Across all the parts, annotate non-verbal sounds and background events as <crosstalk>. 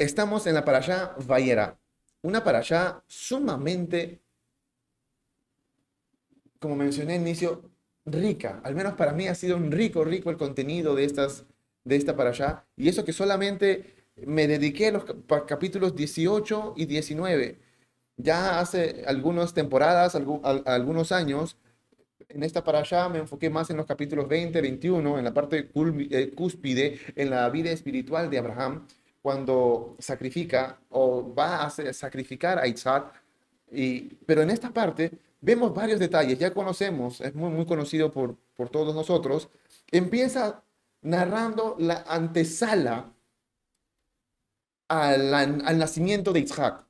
Estamos en la parashá Vayera, una parashá sumamente, como mencioné al inicio, rica. Al menos para mí ha sido un rico, rico el contenido de, estas, de esta. Y eso que solamente me dediqué a los capítulos 18 y 19. Ya hace algunas temporadas, algunos años, en esta para allá me enfoqué más en los capítulos 20, 21, en la parte eh, cúspide, en la vida espiritual de Abraham, cuando sacrifica o va a sacrificar a Isaac. Y, pero en esta parte vemos varios detalles, ya conocemos, es muy, muy conocido por, por todos nosotros. Empieza narrando la antesala al, al nacimiento de Isaac.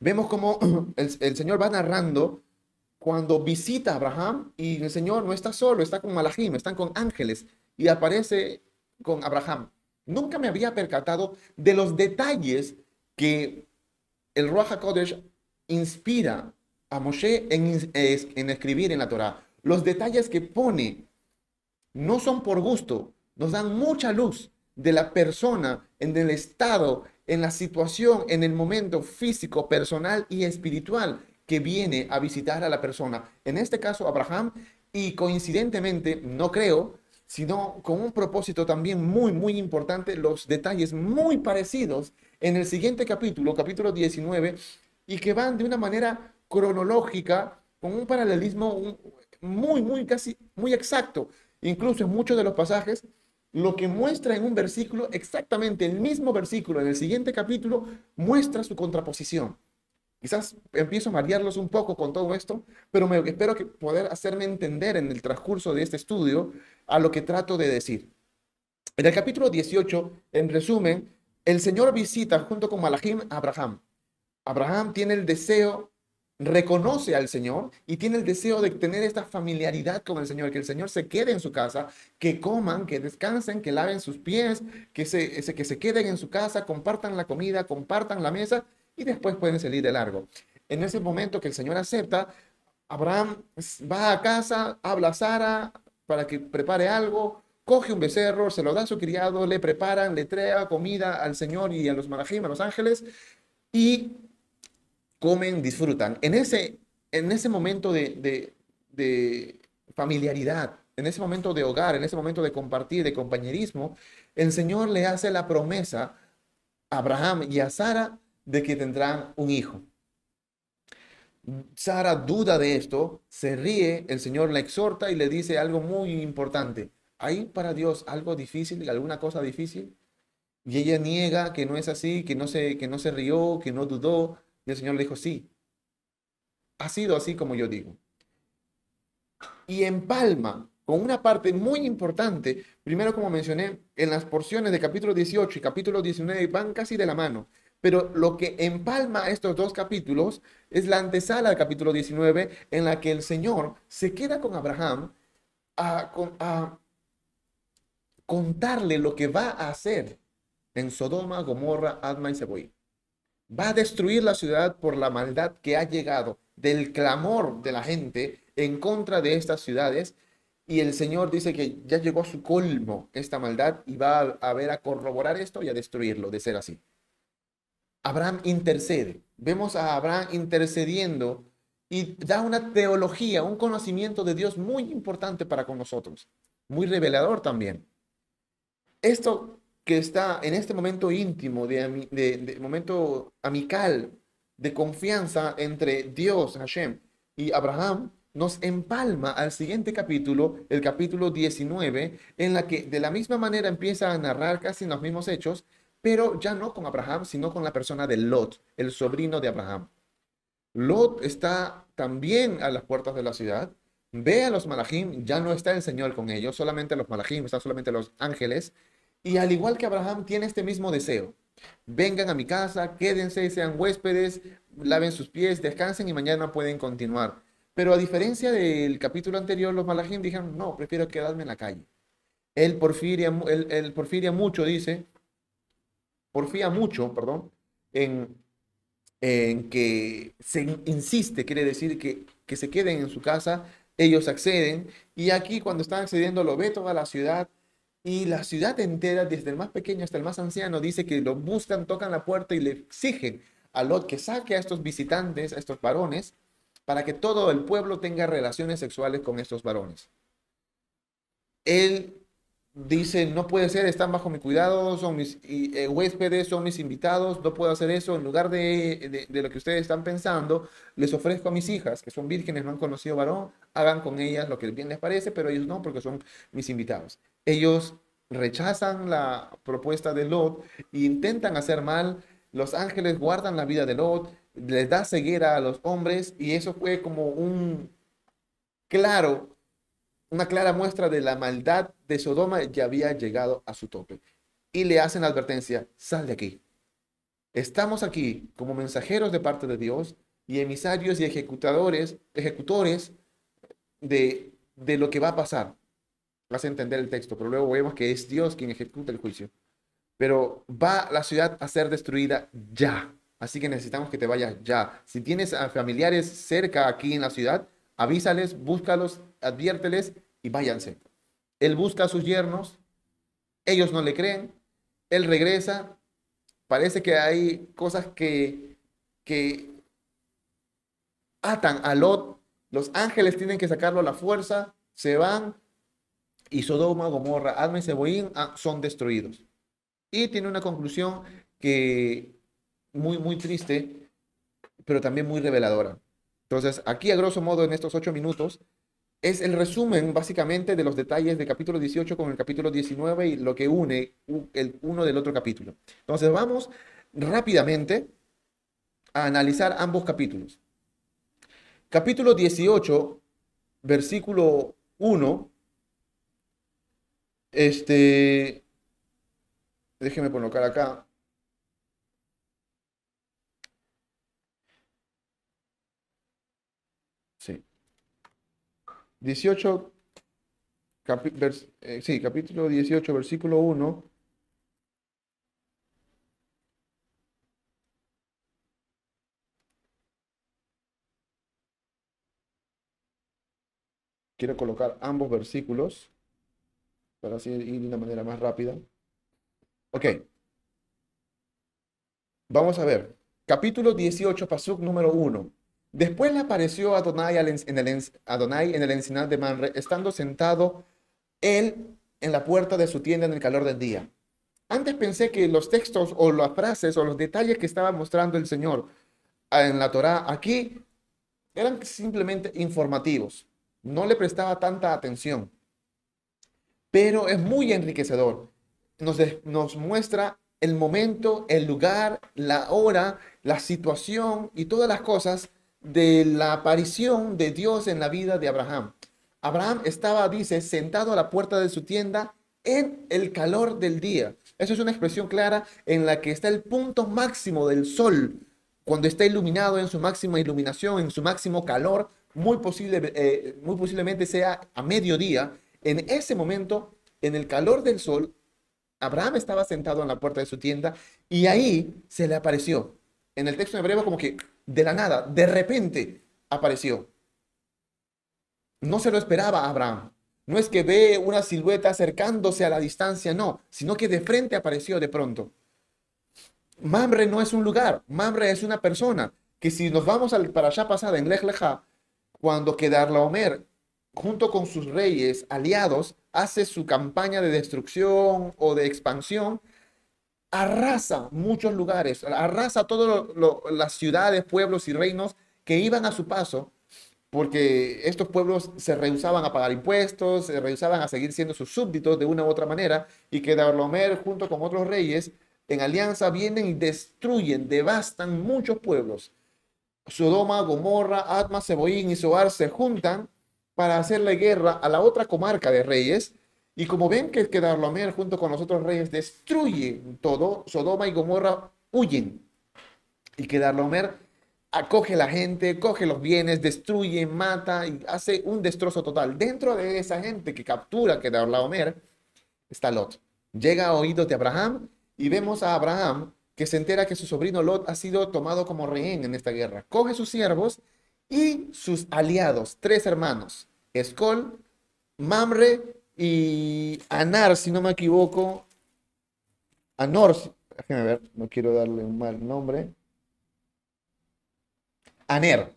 Vemos como <clears throat> el, el Señor va narrando cuando visita a Abraham y el Señor no está solo, está con Malachim, están con ángeles y aparece con Abraham. Nunca me había percatado de los detalles que el Ruach HaKodesh inspira a Moshe en, escribir en la Torah. Los detalles que pone no son por gusto, nos dan mucha luz de la persona en el estado, en la situación, en el momento físico, personal y espiritual que viene a visitar a la persona. En este caso, Abraham, y coincidentemente, no creo, sino con un propósito también muy, muy importante, los detalles muy parecidos en el siguiente capítulo, capítulo 19, y que van de una manera cronológica, con un paralelismo muy, muy, casi, muy exacto. Incluso en muchos de los pasajes, lo que muestra en un versículo, exactamente el mismo versículo en el siguiente capítulo, muestra su contraposición. Quizás empiezo a marearlos un poco con todo esto, pero me, espero que poder hacerme entender en el transcurso de este estudio a lo que trato de decir. En el capítulo 18, en resumen, el Señor visita junto con Malachim a Abraham. Abraham tiene el deseo, reconoce al Señor y tiene el deseo de tener esta familiaridad con el Señor, que el Señor se quede en su casa, que coman, que descansen, que laven sus pies, que se, que se queden en su casa, compartan la comida, compartan la mesa y después pueden salir de largo. En ese momento que el Señor acepta, Abraham va a casa, habla a Sara para que prepare algo, coge un becerro, se lo da a su criado, le preparan, le trae comida al Señor y a los malajim, a los ángeles, y comen, disfrutan. En ese, en ese momento de, de familiaridad, en ese momento de hogar, en ese momento de compartir, de compañerismo, el Señor le hace la promesa a Abraham y a Sara de que tendrán un hijo. Sara duda de esto, se ríe, el Señor la exhorta y le dice algo muy importante. ¿Hay para Dios algo difícil, alguna cosa difícil? Y ella niega que no es así, que no se, que no se rió, que no dudó. Y el Señor le dijo, sí, ha sido así como yo digo. Y empalma con una parte muy importante, primero como mencioné, en las porciones de capítulo 18 y capítulo 19 van casi de la mano. Pero lo que empalma estos dos capítulos es la antesala del capítulo 19 en la que el Señor se queda con Abraham a, contarle lo que va a hacer en Sodoma, Gomorra, Adma y Seboí. Va a destruir la ciudad por la maldad que ha llegado del clamor de la gente en contra de estas ciudades. Y el Señor dice que ya llegó a su colmo esta maldad y va a, a ver a corroborar esto y a destruirlo de ser así. Abraham intercede. Vemos a Abraham intercediendo y da una teología, un conocimiento de Dios muy importante para con nosotros, muy revelador también. Esto que está en este momento íntimo, de, momento amical, de confianza entre Dios, Hashem, y Abraham, nos empalma al siguiente capítulo, el capítulo 19, en la que de la misma manera empieza a narrar casi los mismos hechos, pero ya no con Abraham, sino con la persona de Lot, el sobrino de Abraham. Lot está también a las puertas de la ciudad, ve a los malachim, ya no está el Señor con ellos, solamente los malachim, están solamente los ángeles, y al igual que Abraham tiene este mismo deseo. Vengan a mi casa, quédense, sean huéspedes, laven sus pies, descansen y mañana pueden continuar. Pero a diferencia del capítulo anterior, los malachim dijeron, no, prefiero quedarme en la calle. Él porfiria, él porfiria mucho, dice, porfía mucho, perdón, en, que se insiste, quiere decir que, que se queden en su casa, ellos acceden, y aquí cuando están accediendo lo ve toda la ciudad, Y la ciudad entera, desde el más pequeño hasta el más anciano, dice que lo buscan, tocan la puerta y le exigen a Lot que saque a estos visitantes, a estos varones, para que todo el pueblo tenga relaciones sexuales con estos varones. Él dice, no puede ser, están bajo mi cuidado, son mis eh, huéspedes, son mis invitados, no puedo hacer eso. En lugar de, de, lo que ustedes están pensando, les ofrezco a mis hijas, que son vírgenes, no han conocido varón, hagan con ellas lo que bien les parece, pero ellos no, porque son mis invitados. Ellos rechazan la propuesta de Lot e intentan hacer mal. Los ángeles guardan la vida de Lot, les da ceguera a los hombres y eso fue como un claro una clara muestra de la maldad de Sodoma ya había llegado a su tope. Y le hacen la advertencia, sal de aquí. Estamos aquí como mensajeros de parte de Dios y emisarios y ejecutadores, ejecutores de, de lo que va a pasar. Vas a entender el texto, pero luego vemos que es Dios quien ejecuta el juicio. Pero va la ciudad a ser destruida ya. Así que necesitamos que te vayas ya. Si tienes a familiares cerca aquí en la ciudad, avísales, búscalos, adviérteles y váyanse. Él busca a sus yernos, ellos no le creen, él regresa, parece que hay cosas que, que atan a Lot, los ángeles tienen que sacarlo a la fuerza, se van y Sodoma, Gomorra, Adma y ah, son destruidos. Y tiene una conclusión que muy, muy triste, pero también muy reveladora. Entonces, aquí a grosso modo en estos ocho minutos es el resumen básicamente de los detalles del capítulo 18 con el capítulo 19 y lo que une el uno del otro capítulo. Entonces, vamos rápidamente a analizar ambos capítulos. Capítulo 18, versículo 1. Este, déjeme colocar acá. 18, eh, sí, capítulo 18, versículo 1. Quiero colocar ambos versículos para así ir de una manera más rápida. Ok. Vamos a ver. Capítulo 18, pasuk número 1. Después le apareció Adonai en el, Adonai en el encinar de Manre, estando sentado él en la puerta de su tienda en el calor del día. Antes pensé que los textos o las frases o los detalles que estaba mostrando el Señor en la Torá aquí eran simplemente informativos. No le prestaba tanta atención. Pero es muy enriquecedor. Nos, nos muestra el momento, el lugar, la hora, la situación y todas las cosas de la aparición de Dios en la vida de Abraham. Abraham estaba, dice, sentado a la puerta de su tienda en el calor del día. Eso es una expresión clara en la que está el punto máximo del sol, cuando está iluminado en su máxima iluminación, en su máximo calor, muy, posible, eh, muy posiblemente sea a mediodía. En ese momento, en el calor del sol, Abraham estaba sentado en la puerta de su tienda y ahí se le apareció. En el texto hebreo como que de la nada, de repente apareció. No se lo esperaba Abraham. No es que ve una silueta acercándose a la distancia, no, sino que de frente apareció de pronto. Mamre no es un lugar, Mamre es una persona que si nos vamos para allá pasada en Lech Lecha, cuando Omer, junto con sus reyes aliados, hace su campaña de destrucción o de expansión, arrasa muchos lugares, arrasa todas las ciudades, pueblos y reinos que iban a su paso, porque estos pueblos se rehusaban a pagar impuestos, se rehusaban a seguir siendo sus súbditos de una u otra manera, y que Darlomer junto con otros reyes en alianza vienen y destruyen, devastan muchos pueblos. Sodoma, Gomorra, Atma, Seboín y Soar se juntan para hacerle guerra a la otra comarca de reyes y como ven que Kedarlaomer junto con los otros reyes destruye todo, Sodoma y Gomorra huyen. Y Kedarlaomer acoge a la gente, coge los bienes, destruye, mata y hace un destrozo total. Dentro de esa gente que captura Kedarlaomer está Lot. Llega a oídos de Abraham y vemos a Abraham que se entera que su sobrino Lot ha sido tomado como rehén en esta guerra. Coge sus siervos y sus aliados, tres hermanos, Escol, Mamre y Anar, si no me equivoco, Anor, déjenme ver, no quiero darle un mal nombre. Aner.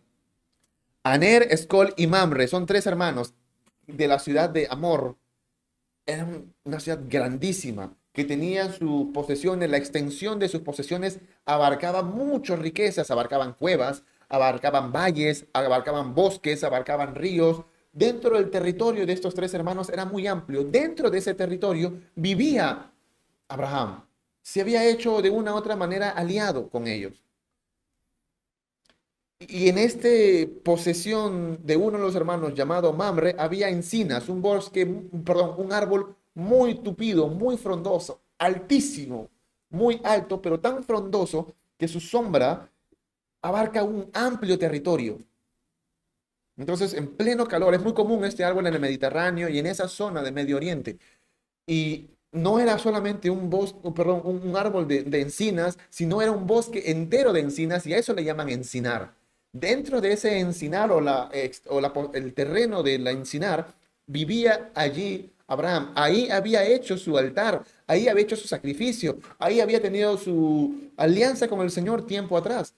Aner, Escol y Mamre son tres hermanos de la ciudad de Amor. Era una ciudad grandísima que tenía sus posesiones, la extensión de sus posesiones abarcaba muchas riquezas, abarcaban cuevas, abarcaban valles, abarcaban bosques, abarcaban ríos. Dentro del territorio de estos tres hermanos era muy amplio. Dentro de ese territorio vivía Abraham. Se había hecho de una u otra manera aliado con ellos. Y en esta posesión de uno de los hermanos llamado Mamre había encinas, un bosque, perdón, un árbol muy tupido, muy frondoso, altísimo, muy alto, pero tan frondoso que su sombra abarca un amplio territorio. Entonces, en pleno calor, es muy común este árbol en el Mediterráneo y en esa zona de Medio Oriente. Y no era solamente un bosque, perdón, un, árbol de, de, encinas, sino era un bosque entero de encinas y a eso le llaman encinar. Dentro de ese encinar o, la, o la, el terreno de la encinar, vivía allí Abraham. Ahí había hecho su altar, ahí había hecho su sacrificio, ahí había tenido su alianza con el Señor tiempo atrás.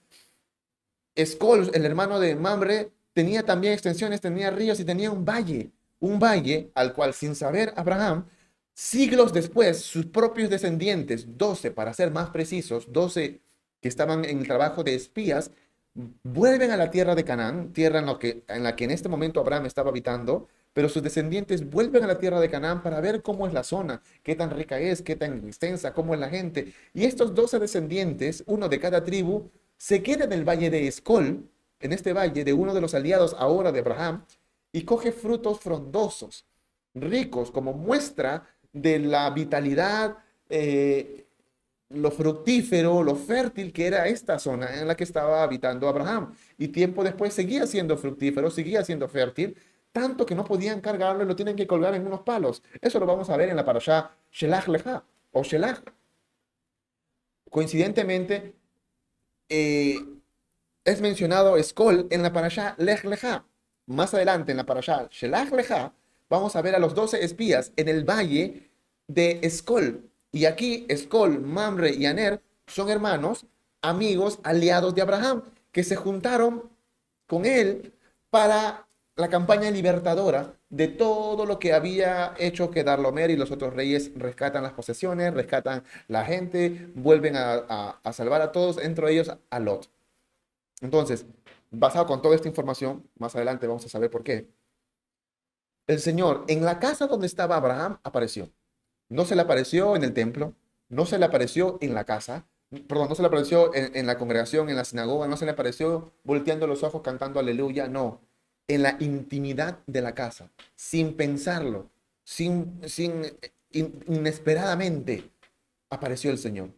Escol, el hermano de Mamre, tenía también extensiones, tenía ríos y tenía un valle, un valle al cual sin saber Abraham, siglos después, sus propios descendientes, 12 para ser más precisos, 12 que estaban en el trabajo de espías, vuelven a la tierra de Canaán, tierra en, la que en este momento Abraham estaba habitando, pero sus descendientes vuelven a la tierra de Canaán para ver cómo es la zona, qué tan rica es, qué tan extensa, cómo es la gente. Y estos 12 descendientes, uno de cada tribu, se queda en el valle de Escol, en este valle de uno de los aliados ahora de Abraham, y coge frutos frondosos, ricos, como muestra de la vitalidad, eh, lo fructífero, lo fértil que era esta zona en la que estaba habitando Abraham. Y tiempo después seguía siendo fructífero, seguía siendo fértil, tanto que no podían cargarlo y lo tienen que colgar en unos palos. Eso lo vamos a ver en la parashá Shelach Lecha o Shelach. Coincidentemente, eh, es mencionado Escol en la parashá Lech Lecha. Más adelante, en la parashá Shelach Lecha, vamos a ver a los doce espías en el valle de Escol. Y aquí Escol, Mamre y Aner son hermanos, amigos, aliados de Abraham, que se juntaron con él para la campaña libertadora de todo lo que había hecho que Darlomer y los otros reyes rescatan las posesiones, rescatan la gente, vuelven a, salvar a todos, entre ellos a Lot. Entonces, basado con toda esta información, más adelante vamos a saber por qué. El Señor en la casa donde estaba Abraham apareció. No se le apareció en el templo, no se le apareció en la casa, perdón, no se le apareció en, la congregación, en la sinagoga, no se le apareció volteando los ojos cantando aleluya, no en la intimidad de la casa, sin pensarlo, sin, sin inesperadamente apareció el Señor.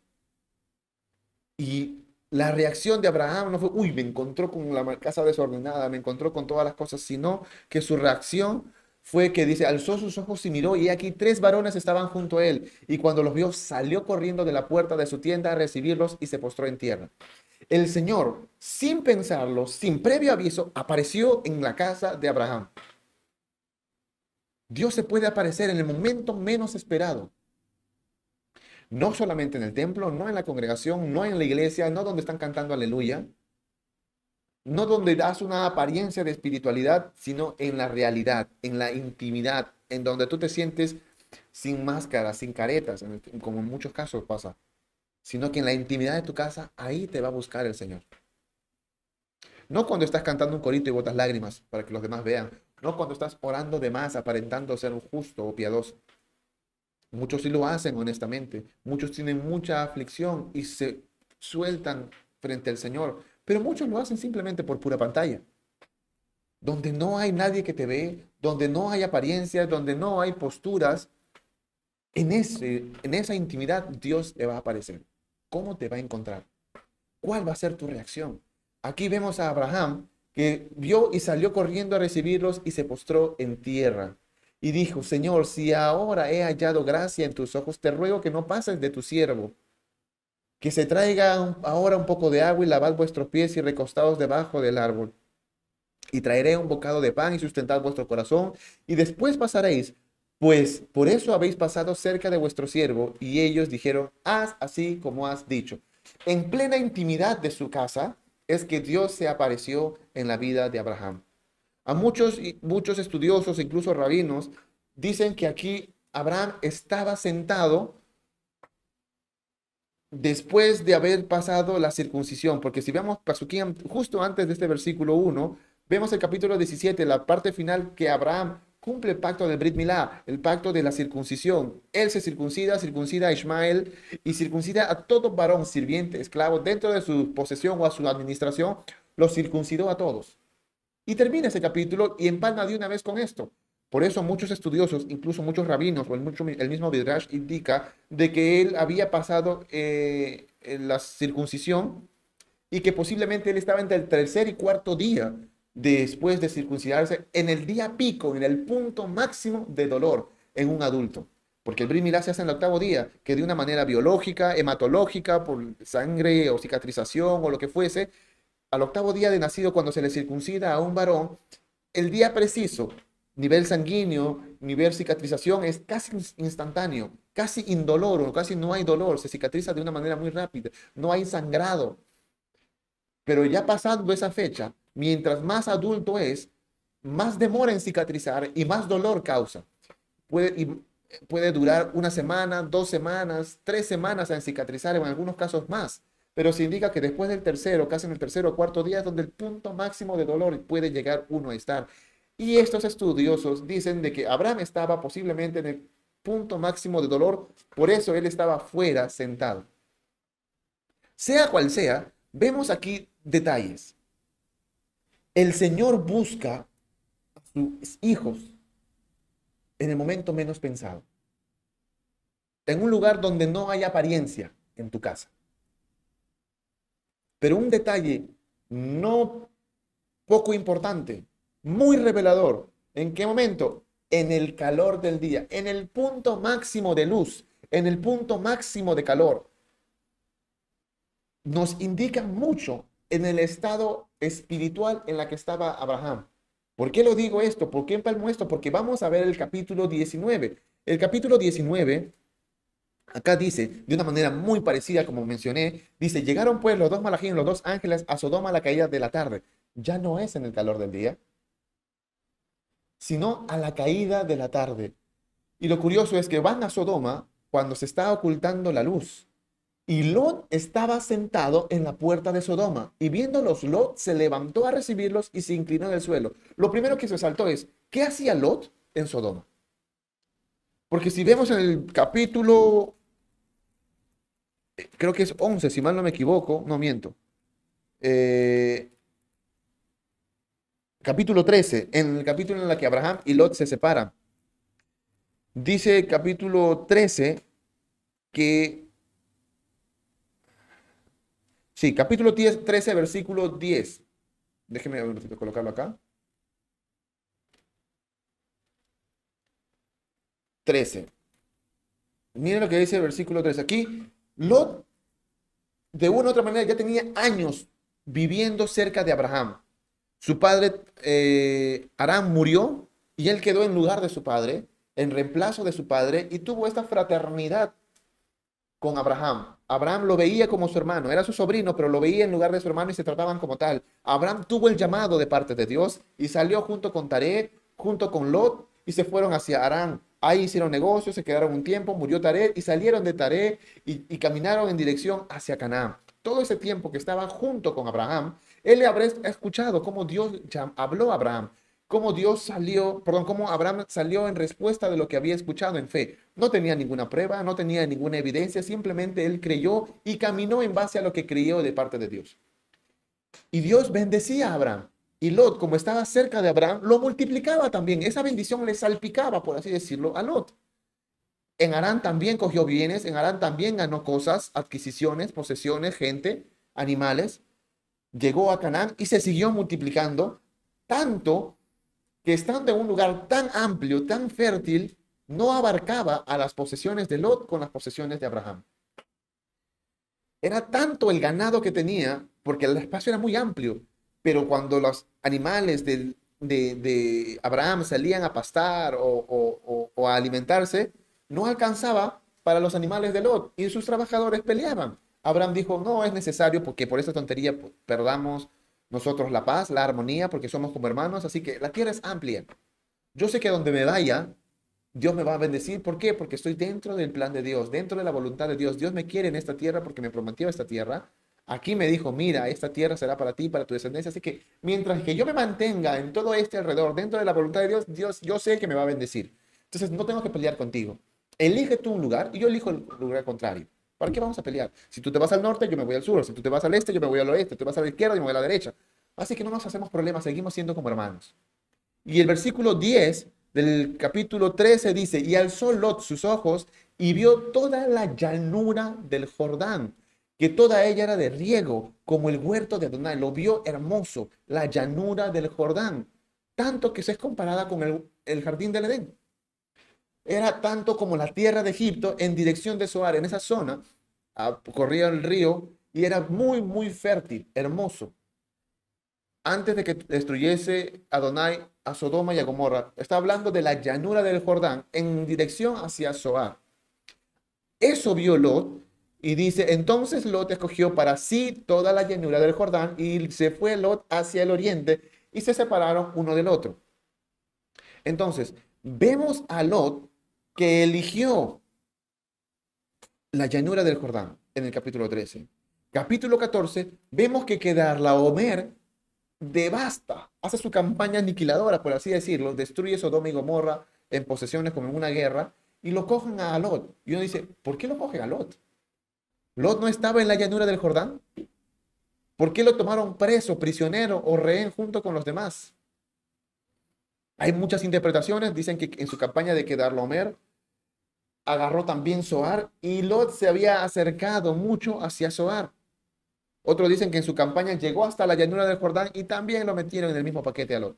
Y la reacción de Abraham no fue, uy, me encontró con la casa desordenada, me encontró con todas las cosas, sino que su reacción fue que dice, alzó sus ojos y miró y aquí tres varones estaban junto a él. Y cuando los vio, salió corriendo de la puerta de su tienda a recibirlos y se postró en tierra el Señor, sin pensarlo, sin previo aviso, apareció en la casa de Abraham. Dios se puede aparecer en el momento menos esperado. No solamente en el templo, no en la congregación, no en la iglesia, no donde están cantando aleluya, no donde das una apariencia de espiritualidad, sino en la realidad, en la intimidad, en donde tú te sientes sin máscara, sin caretas, como en muchos casos pasa sino que en la intimidad de tu casa, ahí te va a buscar el Señor. No cuando estás cantando un corito y botas lágrimas para que los demás vean. No cuando estás orando de más, aparentando ser un justo o piadoso. Muchos sí lo hacen honestamente. Muchos tienen mucha aflicción y se sueltan frente al Señor. Pero muchos lo hacen simplemente por pura pantalla. Donde no hay nadie que te ve, donde no hay apariencias, donde no hay posturas, en, ese, en esa intimidad Dios te va a aparecer. ¿Cómo te va a encontrar? ¿Cuál va a ser tu reacción? Aquí vemos a Abraham que vio y salió corriendo a recibirlos y se postró en tierra. Y dijo, Señor, si ahora he hallado gracia en tus ojos, te ruego que no pases de tu siervo, que se traiga ahora un poco de agua y lavad vuestros pies y recostados debajo del árbol. Y traeré un bocado de pan y sustentad vuestro corazón, y después pasaréis Pues por eso habéis pasado cerca de vuestro siervo. Y ellos dijeron, haz así como has dicho. En plena intimidad de su casa es que Dios se apareció en la vida de Abraham. A muchos, muchos estudiosos, incluso rabinos, dicen que aquí Abraham estaba sentado después de haber pasado la circuncisión, porque si vemos Pasuquín justo antes de este versículo 1, vemos el capítulo 17, la parte final que Abraham cumple el pacto del Brit Milá, el pacto de la circuncisión. Él se circuncida, circuncida a Ismael y circuncida a todo varón sirviente, esclavo, dentro de su posesión o a su administración, los circuncidó a todos. Y termina ese capítulo y empalma de una vez con esto. Por eso muchos estudiosos, incluso muchos rabinos o el, mismo Midrash indica de que él había pasado eh, la circuncisión y que posiblemente él estaba entre el tercer y cuarto día después de circuncidarse en el día pico, en el punto máximo de dolor en un adulto. Porque el brit se hace en el octavo día, que de una manera biológica, hematológica, por sangre o cicatrización o lo que fuese, al octavo día de nacido, cuando se le circuncida a un varón, el día preciso nivel sanguíneo, nivel cicatrización es casi instantáneo, casi indoloro, casi no hay dolor, se cicatriza de una manera muy rápida, no hay sangrado. Pero ya pasando esa fecha, mientras más adulto es, más demora en cicatrizar y más dolor causa. Puede, puede durar una semana, dos semanas, tres semanas en cicatrizar, en algunos casos más. Pero se indica que después del tercero, casi en el tercero o cuarto día, es donde el punto máximo de dolor puede llegar uno a estar. Y estos estudiosos dicen de que Abraham estaba posiblemente en el punto máximo de dolor, por eso él estaba fuera sentado. Sea cual sea, vemos aquí detalles. El Señor busca a sus hijos en el momento menos pensado. En un lugar donde no hay apariencia en tu casa. Pero un detalle no poco importante muy revelador. ¿En qué momento? En el calor del día, en el punto máximo de luz, en el punto máximo de calor. Nos indica mucho en el estado espiritual en la que estaba Abraham. ¿Por qué lo digo esto? ¿Por qué empalmo esto? Porque vamos a ver el capítulo 19. El capítulo 19, acá dice, de una manera muy parecida como mencioné, dice, llegaron pues los dos malajín, los dos ángeles a Sodoma a la caída de la tarde. Ya no es en el calor del día, sino a la caída de la tarde. Y lo curioso es que van a Sodoma cuando se está ocultando la luz. Y Lot estaba sentado en la puerta de Sodoma. Y viéndolos, Lot se levantó a recibirlos y se inclinó en el suelo. Lo primero que se saltó es, ¿qué hacía Lot en Sodoma? Porque si vemos en el capítulo, creo que es 11, si mal no me equivoco, no miento. Eh, capítulo 13, en el capítulo en el que Abraham y Lot se separan. Dice capítulo 13 que... Sí, capítulo 10, 13, versículo 10. Déjeme colocarlo acá. 13. Miren lo que dice el versículo 13. Aquí, Lot, de una u otra manera, ya tenía años viviendo cerca de Abraham. Su padre, eh, Aram, murió y él quedó en lugar de su padre, en reemplazo de su padre, y tuvo esta fraternidad con Abraham. Abraham lo veía como su hermano, era su sobrino, pero lo veía en lugar de su hermano y se trataban como tal. Abraham tuvo el llamado de parte de Dios y salió junto con Taré, junto con Lot, y se fueron hacia Arán. Ahí hicieron negocios, se quedaron un tiempo, murió Taré y salieron de Taré y, caminaron en dirección hacia Canaán. Todo ese tiempo que estaban junto con Abraham, él le habrá escuchado cómo Dios habló a Abraham, cómo Dios salió, perdón, cómo Abraham salió en respuesta de lo que había escuchado en fe. No tenía ninguna prueba, no tenía ninguna evidencia, simplemente él creyó y caminó en base a lo que creyó de parte de Dios. Y Dios bendecía a Abraham. Y Lot, como estaba cerca de Abraham, lo multiplicaba también. Esa bendición le salpicaba, por así decirlo, a Lot. En Arán también cogió bienes, en Arán también ganó cosas, adquisiciones, posesiones, gente, animales llegó a Canaán y se siguió multiplicando, tanto que estando en un lugar tan amplio, tan fértil, no abarcaba a las posesiones de Lot con las posesiones de Abraham. Era tanto el ganado que tenía, porque el espacio era muy amplio, pero cuando los animales de, Abraham salían a pastar o, o a alimentarse, no alcanzaba para los animales de Lot y sus trabajadores peleaban. Abraham dijo, no es necesario porque por esa tontería pues, perdamos nosotros la paz, la armonía, porque somos como hermanos, así que la tierra es amplia. Yo sé que donde me vaya, Dios me va a bendecir. ¿Por qué? Porque estoy dentro del plan de Dios, dentro de la voluntad de Dios. Dios me quiere en esta tierra porque me prometió esta tierra. Aquí me dijo, mira, esta tierra será para ti, para tu descendencia. Así que mientras que yo me mantenga en todo este alrededor, dentro de la voluntad de Dios, Dios, yo sé que me va a bendecir. Entonces no tengo que pelear contigo. Elige tú un lugar y yo elijo el lugar contrario. ¿Para qué vamos a pelear? Si tú te vas al norte, yo me voy al sur. Si tú te vas al este, yo me voy al oeste. Si tú te vas a la izquierda, yo me voy a la derecha. Así que no nos hacemos problemas, seguimos siendo como hermanos. Y el versículo 10 del capítulo 13 dice, y alzó Lot sus ojos y vio toda la llanura del Jordán, que toda ella era de riego, como el huerto de Adonai. Lo vio hermoso, la llanura del Jordán, tanto que se es comparada con el, el jardín del Edén. Era tanto como la tierra de Egipto en dirección de Zoar, en esa zona, corría el río y era muy, muy fértil, hermoso antes de que destruyese Adonai a Sodoma y a Gomorra. Está hablando de la llanura del Jordán en dirección hacia Zoar. Eso vio Lot y dice, entonces Lot escogió para sí toda la llanura del Jordán y se fue Lot hacia el oriente y se separaron uno del otro. Entonces, vemos a Lot que eligió la llanura del Jordán en el capítulo 13. Capítulo 14, vemos que quedar la Omer devasta, hace su campaña aniquiladora, por así decirlo, destruye Sodoma y Gomorra en posesiones como en una guerra, y lo cogen a Lot. Y uno dice, ¿por qué lo cogen a Lot? ¿Lot no estaba en la llanura del Jordán? ¿Por qué lo tomaron preso, prisionero o rehén junto con los demás? Hay muchas interpretaciones, dicen que en su campaña de quedar Lomer agarró también Soar y Lot se había acercado mucho hacia Soar. Otros dicen que en su campaña llegó hasta la llanura del Jordán y también lo metieron en el mismo paquete a Lot.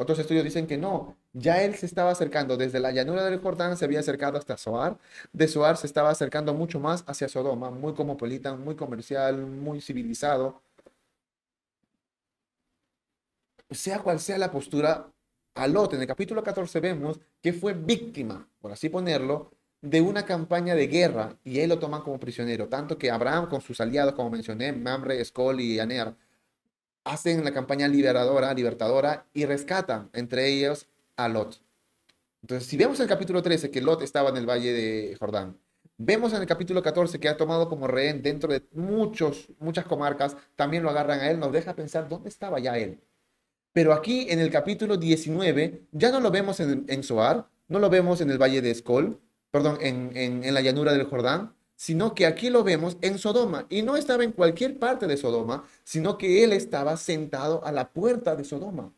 Otros estudios dicen que no, ya él se estaba acercando desde la llanura del Jordán, se había acercado hasta Zoar, de Zoar se estaba acercando mucho más hacia Sodoma, muy cosmopolita, muy comercial, muy civilizado. Sea cual sea la postura, a Lot en el capítulo 14 vemos que fue víctima, por así ponerlo, de una campaña de guerra y él lo toman como prisionero. Tanto que Abraham con sus aliados, como mencioné, Mamre, Escol y Aner, hacen la campaña liberadora, libertadora y rescatan entre ellos a Lot. Entonces, si vemos en el capítulo 13 que Lot estaba en el valle de Jordán, vemos en el capítulo 14 que ha tomado como rehén dentro de muchos, muchas comarcas, también lo agarran a él, nos deja pensar dónde estaba ya él. Pero aquí en el capítulo 19 ya no lo vemos en, en Soar, no lo vemos en el valle de Escol, perdón, en, en, la llanura del Jordán, sino que aquí lo vemos en Sodoma. Y no estaba en cualquier parte de Sodoma, sino que él estaba sentado a la puerta de Sodoma.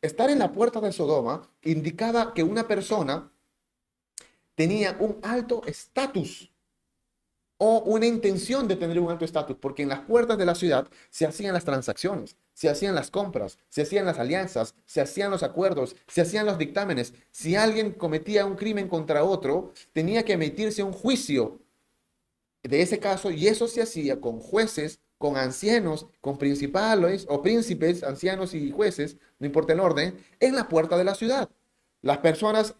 Estar en la puerta de Sodoma indicaba que una persona tenía un alto estatus o una intención de tener un alto estatus, porque en las puertas de la ciudad se hacían las transacciones, se hacían las compras, se hacían las alianzas, se hacían los acuerdos, se hacían los dictámenes. Si alguien cometía un crimen contra otro, tenía que emitirse un juicio de ese caso y eso se hacía con jueces, con ancianos, con principales o príncipes, ancianos y jueces, no importa el orden, en la puerta de la ciudad. Las personas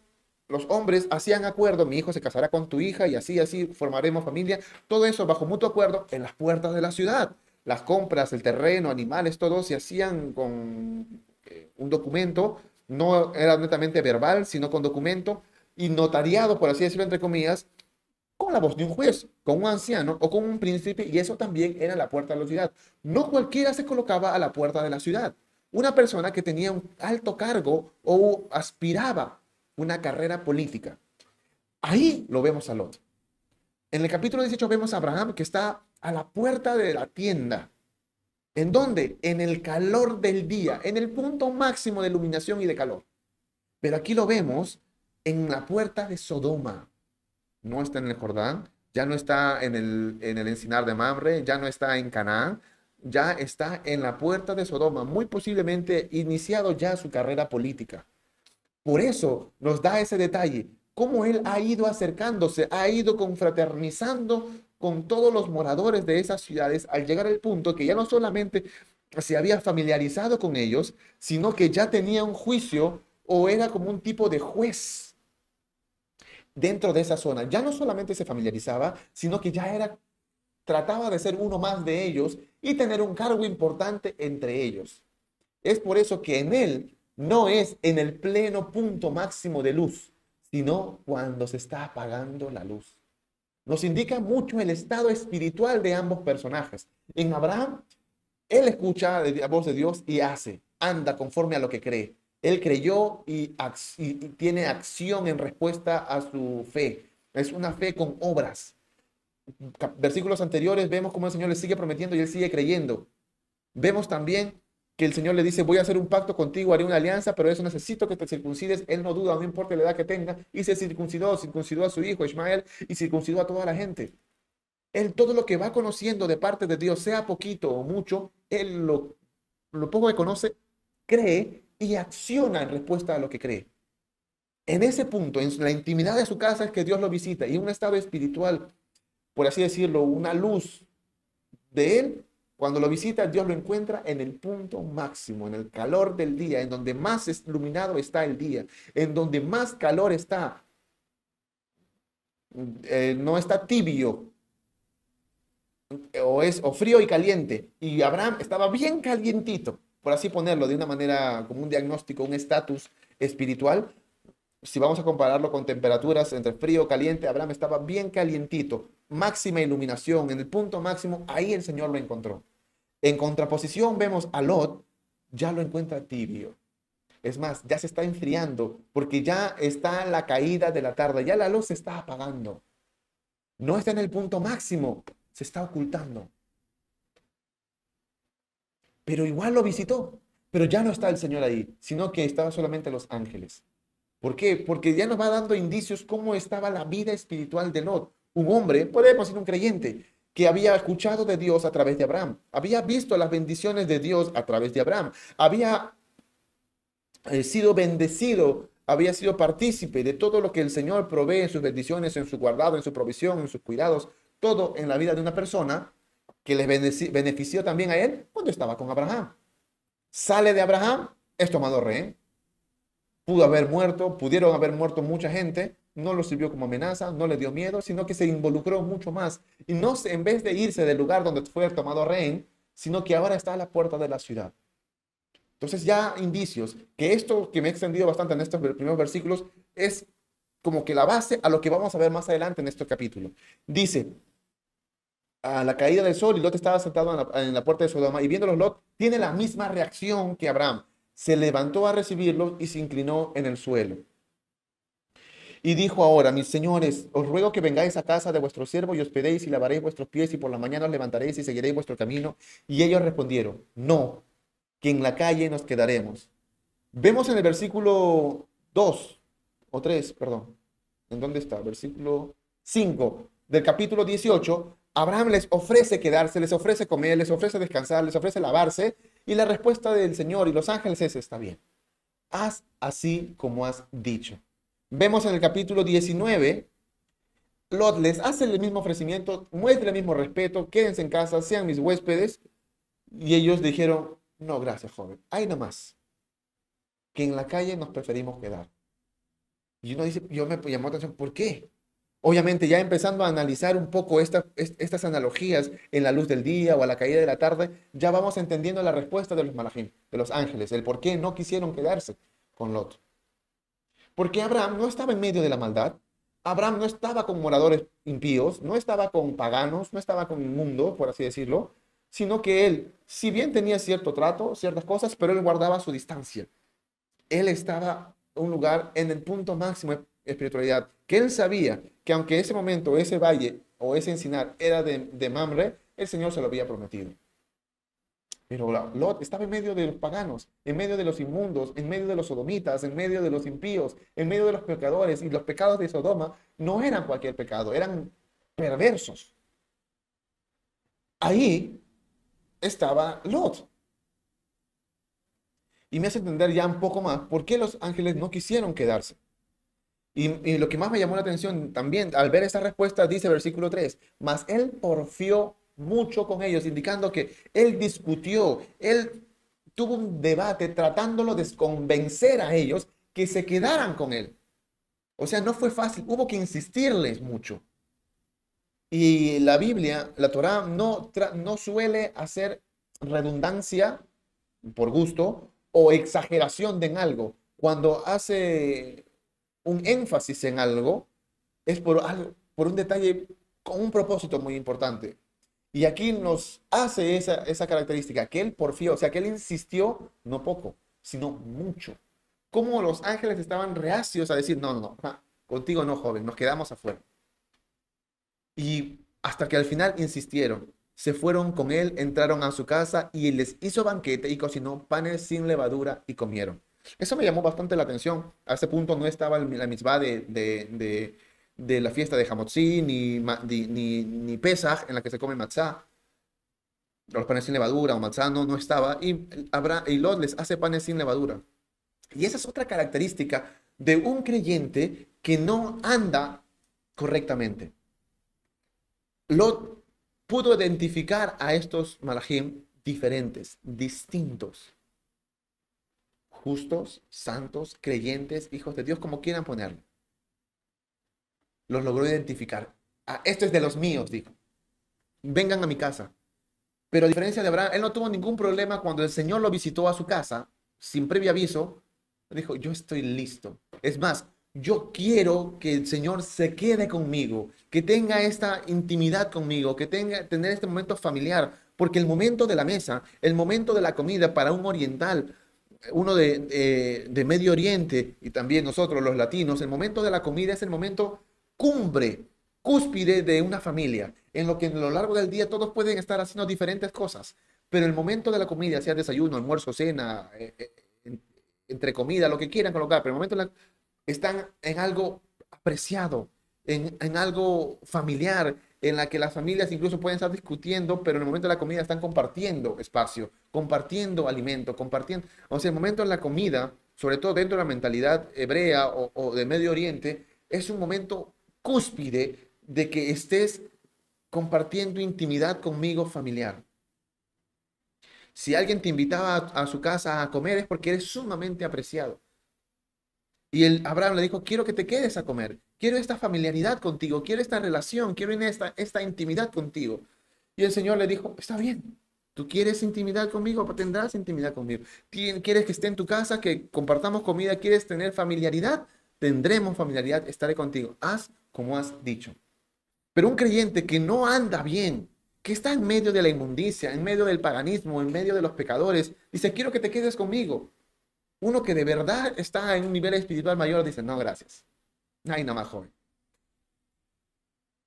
los hombres hacían acuerdo, mi hijo se casará con tu hija y así, así formaremos familia. Todo eso bajo mutuo acuerdo en las puertas de la ciudad. Las compras, el terreno, animales, todo se hacían con eh, un documento, no era netamente verbal, sino con documento y notariado, por así decirlo, entre comillas, con la voz de un juez, con un anciano o con un príncipe, y eso también era la puerta de la ciudad. No cualquiera se colocaba a la puerta de la ciudad. Una persona que tenía un alto cargo o aspiraba una carrera política. Ahí lo vemos a Lot. En el capítulo 18 vemos a Abraham que está a la puerta de la tienda. ¿En dónde? En el calor del día, en el punto máximo de iluminación y de calor. Pero aquí lo vemos en la puerta de Sodoma. No está en el Jordán, ya no está en el, en el encinar de Mamre, ya no está en Canaán, ya está en la puerta de Sodoma, muy posiblemente iniciado ya su carrera política. Por eso nos da ese detalle, cómo él ha ido acercándose, ha ido confraternizando con todos los moradores de esas ciudades al llegar al punto que ya no solamente se había familiarizado con ellos, sino que ya tenía un juicio o era como un tipo de juez dentro de esa zona. Ya no solamente se familiarizaba, sino que ya era, trataba de ser uno más de ellos y tener un cargo importante entre ellos. Es por eso que en él no es en el pleno punto máximo de luz, sino cuando se está apagando la luz. Nos indica mucho el estado espiritual de ambos personajes. En Abraham, él escucha la voz de Dios y hace, anda conforme a lo que cree. Él creyó y, tiene acción en respuesta a su fe. Es una fe con obras. Versículos anteriores vemos cómo el Señor le sigue prometiendo y él sigue creyendo. Vemos también que el Señor le dice, voy a hacer un pacto contigo, haré una alianza, pero eso necesito que te circuncides. Él no duda, no importa la edad que tenga, y se circuncidó, circuncidó a su hijo Ismael y circuncidó a toda la gente. Él todo lo que va conociendo de parte de Dios, sea poquito o mucho, él lo poco que conoce, cree y acciona en respuesta a lo que cree. En ese punto, en la intimidad de su casa es que Dios lo visita y un estado espiritual, por así decirlo, una luz de él, cuando lo visita, Dios lo encuentra en el punto máximo, en el calor del día, en donde más iluminado está el día, en donde más calor está. Eh, no está tibio, o es o frío y caliente. Y Abraham estaba bien calientito, por así ponerlo, de una manera como un diagnóstico, un estatus espiritual. Si vamos a compararlo con temperaturas entre frío caliente, Abraham estaba bien calientito, máxima iluminación, en el punto máximo, ahí el Señor lo encontró. En contraposición vemos a Lot, ya lo encuentra tibio. Es más, ya se está enfriando porque ya está la caída de la tarde, ya la luz se está apagando. No está en el punto máximo, se está ocultando. Pero igual lo visitó, pero ya no está el Señor ahí, sino que estaba solamente los ángeles. ¿Por qué? Porque ya nos va dando indicios cómo estaba la vida espiritual de Lot. Un hombre, podemos decir un creyente, que había escuchado de Dios a través de Abraham, había visto las bendiciones de Dios a través de Abraham, había eh, sido bendecido, había sido partícipe de todo lo que el Señor provee en sus bendiciones, en su guardado, en su provisión, en sus cuidados, todo en la vida de una persona que le benefició también a él cuando estaba con Abraham. Sale de Abraham, es tomado rehén. Pudo haber muerto, pudieron haber muerto mucha gente, no lo sirvió como amenaza, no le dio miedo, sino que se involucró mucho más. Y no en vez de irse del lugar donde fue tomado rehén, sino que ahora está a la puerta de la ciudad. Entonces ya indicios que esto que me he extendido bastante en estos primeros versículos es como que la base a lo que vamos a ver más adelante en este capítulo. Dice, a la caída del sol y Lot estaba sentado en la, puerta de Sodoma y viéndolos Lot tiene la misma reacción que Abraham. Se levantó a recibirlos y se inclinó en el suelo. Y dijo ahora, mis señores, os ruego que vengáis a casa de vuestro siervo y hospedéis y lavaréis vuestros pies y por la mañana os levantaréis y seguiréis vuestro camino. Y ellos respondieron, no, que en la calle nos quedaremos. Vemos en el versículo 2 o 3, perdón. ¿En dónde está? Versículo 5 del capítulo 18. Abraham les ofrece quedarse, les ofrece comer, les ofrece descansar, les ofrece lavarse. Y la respuesta del Señor y los ángeles es, está bien. Haz así como has dicho. Vemos en el capítulo 19, Lot les hace el mismo ofrecimiento, muestre el mismo respeto, quédense en casa, sean mis huéspedes. Y ellos dijeron, no, gracias, joven, hay nada más, que en la calle nos preferimos quedar. Y uno dice, yo me llamó la atención, ¿por qué? Obviamente ya empezando a analizar un poco estas analogías en la luz del día o a la caída de la tarde, ya vamos entendiendo la respuesta de los malajim, de los ángeles, el por qué no quisieron quedarse con Lot. Porque Abraham no estaba en medio de la maldad. Abraham no estaba con moradores impíos, no estaba con paganos, no estaba con el mundo, por así decirlo, sino que él, si bien tenía cierto trato, ciertas cosas, pero él guardaba su distancia. Él estaba en un lugar en el punto máximo de espiritualidad, que él sabía que aunque ese momento, ese valle o ese encinar era de, de Mamre, el Señor se lo había prometido. Pero Lot estaba en medio de los paganos, en medio de los inmundos, en medio de los sodomitas, en medio de los impíos, en medio de los pecadores. Y los pecados de Sodoma no eran cualquier pecado, eran perversos. Ahí estaba Lot. Y me hace entender ya un poco más por qué los ángeles no quisieron quedarse. Y, lo que más me llamó la atención también al ver esta respuesta dice versículo 3, mas él porfió mucho con ellos, indicando que él discutió, él tuvo un debate tratándolo de convencer a ellos que se quedaran con él. O sea, no fue fácil, hubo que insistirles mucho. Y la Biblia, la Torá, no, no suele hacer redundancia por gusto o exageración de en algo. Cuando hace un énfasis en algo, es por, algo, por un detalle con un propósito muy importante. Y aquí nos hace esa, esa característica, que él porfió, o sea, que él insistió no poco, sino mucho. Como los ángeles estaban reacios a decir, no, no, no, contigo no, joven, nos quedamos afuera. Y hasta que al final insistieron, se fueron con él, entraron a su casa y él les hizo banquete y cocinó panes sin levadura y comieron. Eso me llamó bastante la atención. A ese punto no estaba la misma de, de, de, la fiesta de Hamotzi ni, ni, ni, Pesach en la que se come matzá. Los panes sin levadura o matzá no, no estaba. Y, habrá, y Lot les hace panes sin levadura. Y esa es otra característica de un creyente que no anda correctamente. Lot pudo identificar a estos malajim diferentes, distintos. Justos, santos, creyentes, hijos de Dios, como quieran ponerlo. Los logró identificar. Ah, esto es de los míos, dijo. Vengan a mi casa. Pero a diferencia de Abraham, él no tuvo ningún problema cuando el Señor lo visitó a su casa, sin previo aviso. Dijo, yo estoy listo. Es más, yo quiero que el Señor se quede conmigo, que tenga esta intimidad conmigo, que tenga tener este momento familiar, porque el momento de la mesa, el momento de la comida para un oriental, uno de, de, Medio Oriente y también nosotros los latinos, el momento de la comida es el momento cumbre, cúspide de una familia, en lo que a lo largo del día todos pueden estar haciendo diferentes cosas, pero el momento de la comida, sea desayuno, almuerzo, cena, eh, eh, entre comida, lo que quieran colocar, pero el momento la, están en algo apreciado, en, algo familiar, en la que las familias incluso pueden estar discutiendo, pero en el momento de la comida están compartiendo espacio, compartiendo alimento, compartiendo. O sea, el momento de la comida, sobre todo dentro de la mentalidad hebrea o, de Medio Oriente, es un momento cúspide de que estés compartiendo intimidad conmigo familiar. Si alguien te invitaba a, a, su casa a comer es porque eres sumamente apreciado. Y el Abraham le dijo, quiero que te quedes a comer, quiero esta familiaridad contigo, quiero esta relación, quiero esta, esta intimidad contigo. Y el Señor le dijo, está bien, tú quieres intimidad conmigo, tendrás intimidad conmigo. ¿Quieres que esté en tu casa, que compartamos comida, quieres tener familiaridad? Tendremos familiaridad, estaré contigo. Haz como has dicho. Pero un creyente que no anda bien, que está en medio de la inmundicia, en medio del paganismo, en medio de los pecadores, dice, quiero que te quedes conmigo. Uno que de verdad está en un nivel espiritual mayor dice, no, gracias. No hay nada más joven.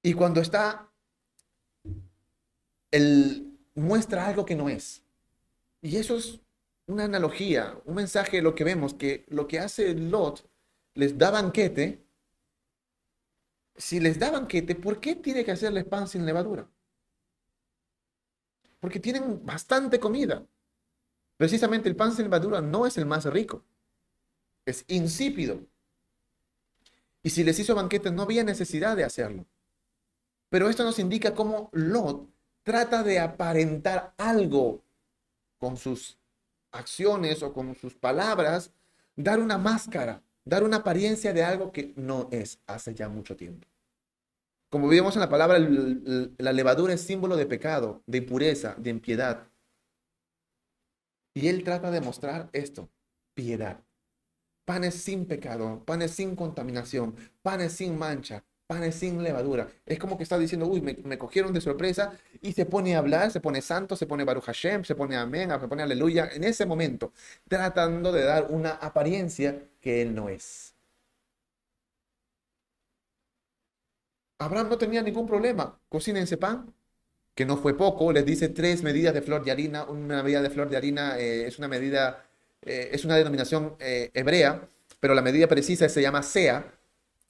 Y cuando está, él muestra algo que no es. Y eso es una analogía, un mensaje de lo que vemos, que lo que hace Lot les da banquete. Si les da banquete, ¿por qué tiene que hacerles pan sin levadura? Porque tienen bastante comida. Precisamente el pan sin levadura no es el más rico, es insípido. Y si les hizo banquete no había necesidad de hacerlo. Pero esto nos indica cómo Lot trata de aparentar algo con sus acciones o con sus palabras, dar una máscara, dar una apariencia de algo que no es hace ya mucho tiempo. Como vimos en la palabra, la levadura es símbolo de pecado, de impureza, de impiedad. Y él trata de mostrar esto, piedad. Panes sin pecado, panes sin contaminación, panes sin mancha, panes sin levadura. Es como que está diciendo, uy, me, cogieron de sorpresa y se pone a hablar, se pone santo, se pone Baruch Hashem, se pone amén, se pone aleluya, en ese momento, tratando de dar una apariencia que él no es. Abraham no tenía ningún problema. Cocínense pan, que no fue poco, les dice tres medidas de flor de harina. Una medida de flor de harina eh, es una medida, eh, es una denominación eh, hebrea, pero la medida precisa se llama sea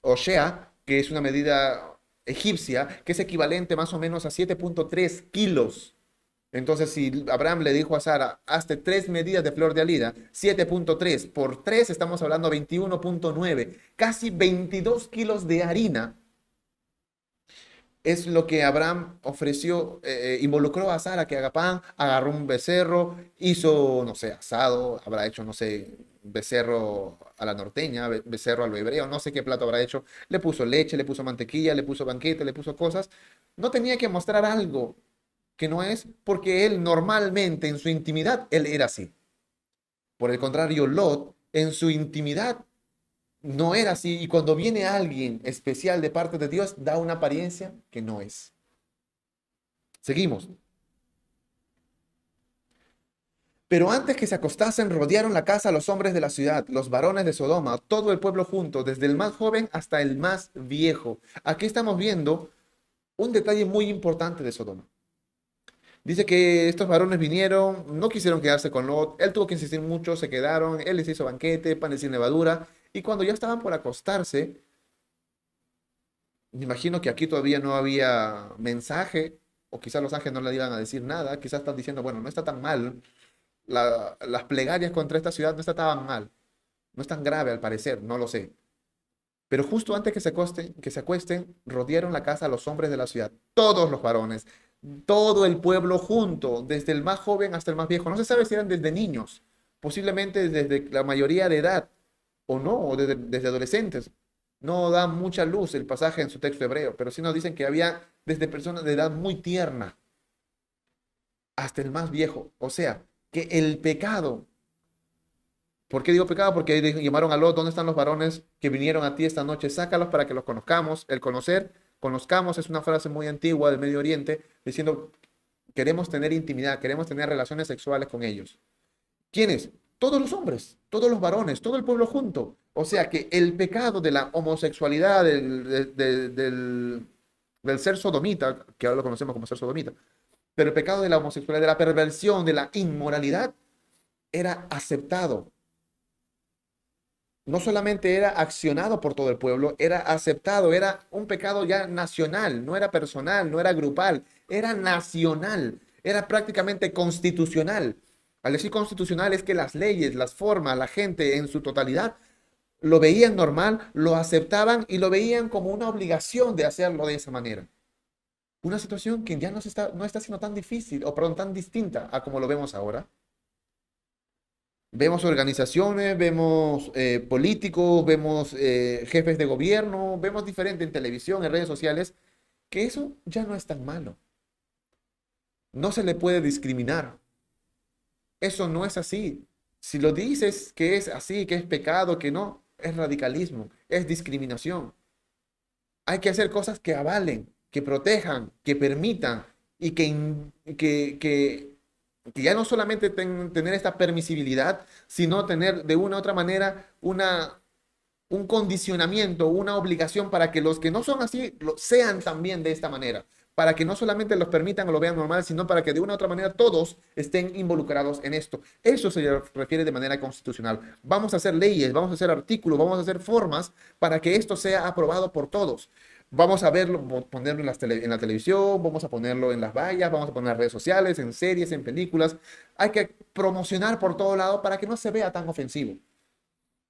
o shea, que es una medida egipcia, que es equivalente más o menos a 7.3 kilos. Entonces, si Abraham le dijo a Sara, hazte tres medidas de flor de harina, 7.3 por 3, estamos hablando 21.9, casi 22 kilos de harina es lo que Abraham ofreció, eh, eh, involucró a Sara que haga pan, agarró un becerro, hizo, no sé, asado, habrá hecho, no sé, becerro a la norteña, be- becerro a lo hebreo, no sé qué plato habrá hecho. Le puso leche, le puso mantequilla, le puso banquete, le puso cosas. No tenía que mostrar algo que no es porque él normalmente en su intimidad, él era así. Por el contrario, Lot en su intimidad no era así y cuando viene alguien especial de parte de Dios, da una apariencia que no es. Seguimos. Pero antes que se acostasen, rodearon la casa los hombres de la ciudad, los varones de Sodoma, todo el pueblo junto, desde el más joven hasta el más viejo. Aquí estamos viendo un detalle muy importante de Sodoma. Dice que estos varones vinieron, no quisieron quedarse con Lot, él tuvo que insistir mucho, se quedaron, él les hizo banquete, panes sin levadura, y cuando ya estaban por acostarse, me imagino que aquí todavía no había mensaje, o quizás los ángeles no le iban a decir nada, quizás están diciendo, bueno, no está tan mal, la- las plegarias contra esta ciudad no está tan mal, no es tan grave al parecer, no lo sé. Pero justo antes que se que se acuesten, rodearon la casa a los hombres de la ciudad, todos los varones, todo el pueblo junto, desde el más joven hasta el más viejo. No se sabe si eran desde niños, posiblemente desde la mayoría de edad, o no, o desde, desde adolescentes. No da mucha luz el pasaje en su texto hebreo, pero sí nos dicen que había desde personas de edad muy tierna hasta el más viejo. O sea, que el pecado ¿Por qué digo pecado? Porque llamaron a Lot, ¿dónde están los varones que vinieron a ti esta noche? Sácalos para que los conozcamos. El conocer, conozcamos es una frase muy antigua del Medio Oriente, diciendo, queremos tener intimidad, queremos tener relaciones sexuales con ellos. ¿Quiénes? Todos los hombres, todos los varones, todo el pueblo junto. O sea que el pecado de la homosexualidad, del, de- de- del, del ser sodomita, que ahora lo conocemos como ser sodomita, pero el pecado de la homosexualidad, de la perversión, de la inmoralidad, era aceptado no solamente era accionado por todo el pueblo, era aceptado, era un pecado ya nacional, no era personal, no era grupal, era nacional, era prácticamente constitucional. Al decir constitucional es que las leyes, las formas, la gente en su totalidad lo veían normal, lo aceptaban y lo veían como una obligación de hacerlo de esa manera. Una situación que ya no, está, no está siendo tan difícil, o perdón, tan distinta a como lo vemos ahora. Vemos organizaciones, vemos eh, políticos, vemos eh, jefes de gobierno, vemos diferente en televisión, en redes sociales, que eso ya no es tan malo. No se le puede discriminar. Eso no es así. Si lo dices que es así, que es pecado, que no, es radicalismo, es discriminación. Hay que hacer cosas que avalen, que protejan, que permitan y que, que que ya no solamente ten- tener esta permisibilidad, sino tener de una u otra manera una, un condicionamiento, una obligación para que los que no son así lo sean también de esta manera. Para que no solamente los permitan o lo vean normal, sino para que de una u otra manera todos estén involucrados en esto. Eso se refiere de manera constitucional. Vamos a hacer leyes, vamos a hacer artículos, vamos a hacer formas para que esto sea aprobado por todos. Vamos a verlo, po- ponerlo en, la televisión, vamos a ponerlo en las vallas, vamos a poner en redes sociales, en series, en películas. Hay que promocionar por todo lado para que no se vea tan ofensivo,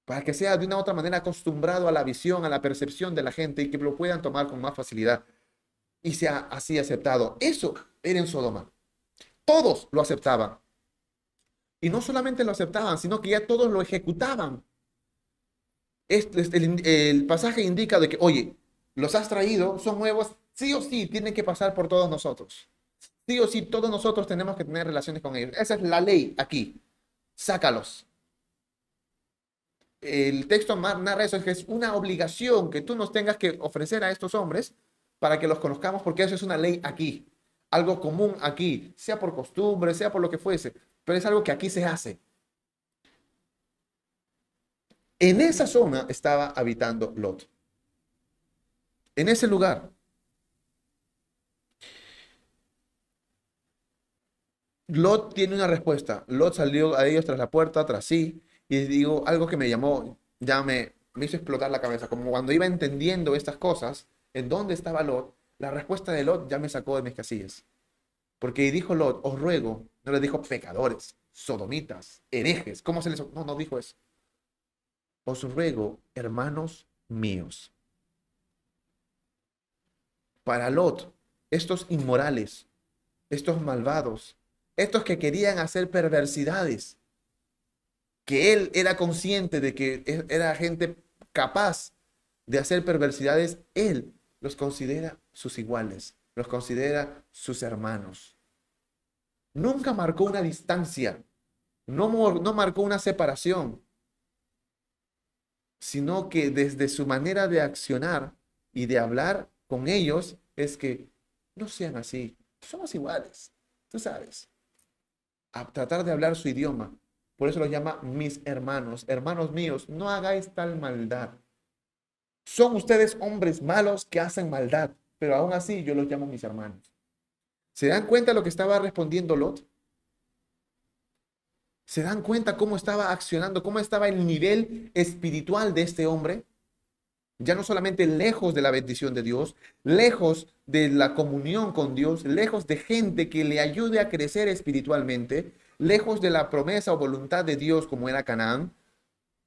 para que sea de una u otra manera acostumbrado a la visión, a la percepción de la gente y que lo puedan tomar con más facilidad y sea así aceptado. Eso era en Sodoma. Todos lo aceptaban. Y no solamente lo aceptaban, sino que ya todos lo ejecutaban. Este, el, pasaje indica de que, oye, los has traído, son nuevos, sí o sí tienen que pasar por todos nosotros. Sí o sí, todos nosotros tenemos que tener relaciones con ellos. Esa es la ley aquí. Sácalos. El texto narra eso, es que es una obligación que tú nos tengas que ofrecer a estos hombres para que los conozcamos, porque eso es una ley aquí. Algo común aquí, sea por costumbre, sea por lo que fuese, pero es algo que aquí se hace. En esa zona estaba habitando Lot. En ese lugar. Lot tiene una respuesta. Lot salió a ellos tras la puerta, tras sí, y digo algo que me llamó, ya me, me hizo explotar la cabeza. Como cuando iba entendiendo estas cosas, en dónde estaba Lot, la respuesta de Lot ya me sacó de mis casillas. Porque dijo Lot, os ruego, no le dijo pecadores, sodomitas, herejes, ¿cómo se les.? No, no dijo eso. Os ruego, hermanos míos. Para Lot, estos inmorales, estos malvados, estos que querían hacer perversidades, que él era consciente de que e, era gente capaz de hacer perversidades, él los considera sus iguales, los considera sus hermanos. Nunca marcó una distancia, no, no marcó una separación, sino que desde su manera de accionar y de hablar con ellos es que no sean así, somos iguales, tú sabes. A tratar de hablar su idioma. Por eso los llama mis hermanos, hermanos míos, no hagáis tal maldad. Son ustedes hombres malos que hacen maldad, pero aún así yo los llamo mis hermanos. ¿Se dan cuenta lo que estaba respondiendo Lot? ¿Se dan cuenta cómo estaba accionando, cómo estaba el nivel espiritual de este hombre? Ya no solamente lejos de la bendición de Dios, lejos de la comunión con Dios, lejos de gente que le ayude a crecer espiritualmente, lejos de la promesa o voluntad de Dios como era Canaán,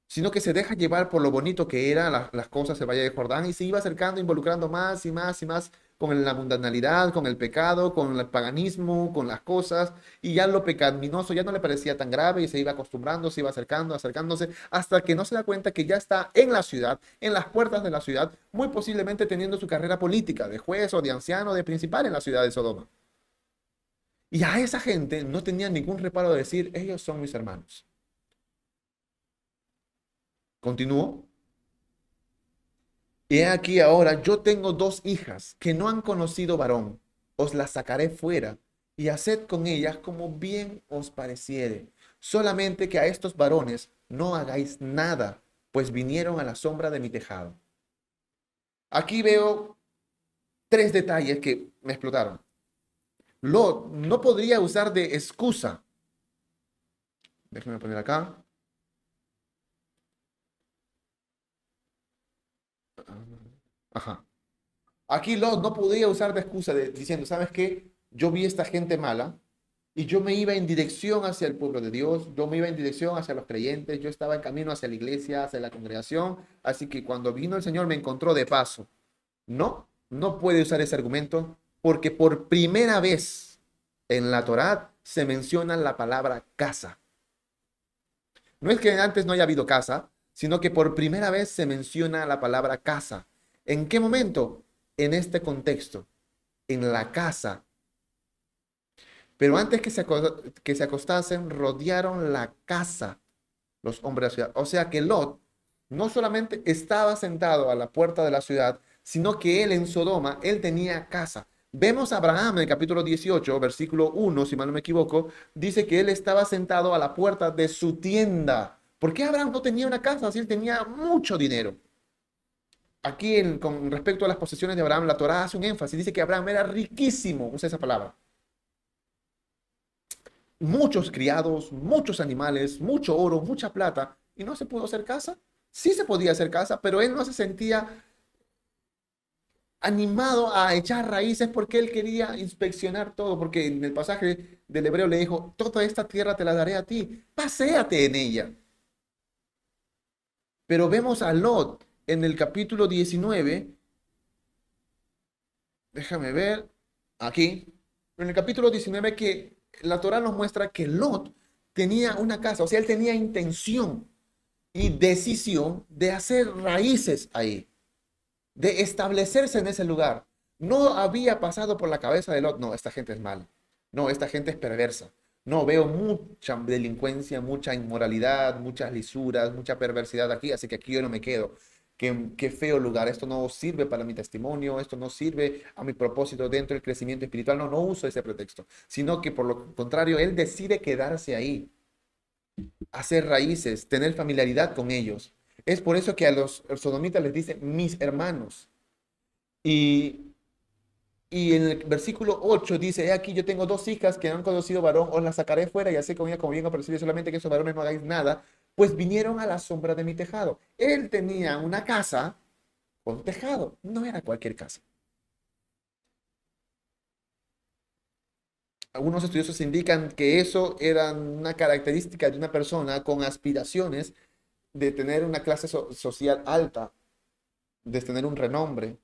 sino que se deja llevar por lo bonito que eran las, cosas el Valle de Jordán y se iba acercando, involucrando más y más y más con la mundanalidad, con el pecado, con el paganismo, con las cosas, y ya lo pecaminoso ya no le parecía tan grave y se iba acostumbrando, se iba acercando, acercándose, hasta que no se da cuenta que ya está en la ciudad, en las puertas de la ciudad, muy posiblemente teniendo su carrera política de juez o de anciano, de principal en la ciudad de Sodoma. Y a esa gente no tenía ningún reparo de decir, ellos son mis hermanos. Continúo. Y aquí ahora, yo tengo dos hijas que no han conocido varón. Os las sacaré fuera y haced con ellas como bien os pareciere. Solamente que a estos varones no hagáis nada, pues vinieron a la sombra de mi tejado. Aquí veo tres detalles que me explotaron. Lot no podría usar de excusa. Déjenme poner acá. Ajá. Aquí Lot no podía usar de excusa diciendo, ¿sabes qué? Yo vi esta gente mala y yo me iba en dirección hacia el pueblo de Dios, yo me iba en dirección hacia los creyentes, yo estaba en camino hacia la iglesia, hacia la congregación, así que cuando vino el Señor me encontró de paso. No, no puede usar ese argumento porque por primera vez en la Torá se menciona la palabra casa. No es que antes no haya habido casa, sino que por primera vez se menciona la palabra casa. ¿En qué momento? En este contexto, en la casa. Pero antes que se, acostasen, rodearon la casa los hombres de la ciudad. O sea que Lot no solamente estaba sentado a la puerta de la ciudad, sino que él en Sodoma, él tenía casa. Vemos a Abraham en el capítulo 18, versículo 1, si mal no me equivoco, dice que él estaba sentado a la puerta de su tienda. ¿Por qué Abraham no tenía una casa si él tenía mucho dinero? Aquí con respecto a las posesiones de Abraham, la Torá hace un énfasis, dice que Abraham era riquísimo, usa esa palabra. Muchos criados, muchos animales, mucho oro, mucha plata, y no se pudo hacer casa. Sí se podía hacer casa, pero él no se sentía animado a echar raíces porque él quería inspeccionar todo, porque en el pasaje del hebreo le dijo, toda esta tierra te la daré a ti, paséate en ella. Pero vemos a Lot, en el capítulo 19, déjame ver, aquí, en el capítulo 19 que la Torah nos muestra que Lot tenía una casa, o sea, él tenía intención y decisión de hacer raíces ahí, de establecerse en ese lugar. No había pasado por la cabeza de Lot, no, esta gente es mala, no, esta gente es perversa, no, veo mucha delincuencia, mucha inmoralidad, muchas lisuras, mucha perversidad aquí, así que aquí yo no me quedo qué, feo lugar, esto no sirve para mi testimonio, esto no sirve a mi propósito dentro del crecimiento espiritual, no, no uso ese pretexto, sino que por lo contrario, él decide quedarse ahí, hacer raíces, tener familiaridad con ellos. Es por eso que a los sodomitas les dice mis hermanos. Y, y en el versículo 8 dice, he aquí yo tengo dos hijas que no han conocido varón, os las sacaré fuera y así con ella como bien percibir solamente que esos varones no hagáis nada, pues vinieron a la sombra de mi tejado. Él tenía una casa con tejado, no era cualquier casa. Algunos estudiosos indican que eso era una característica de una persona con aspiraciones de tener una clase social alta, de tener un renombre.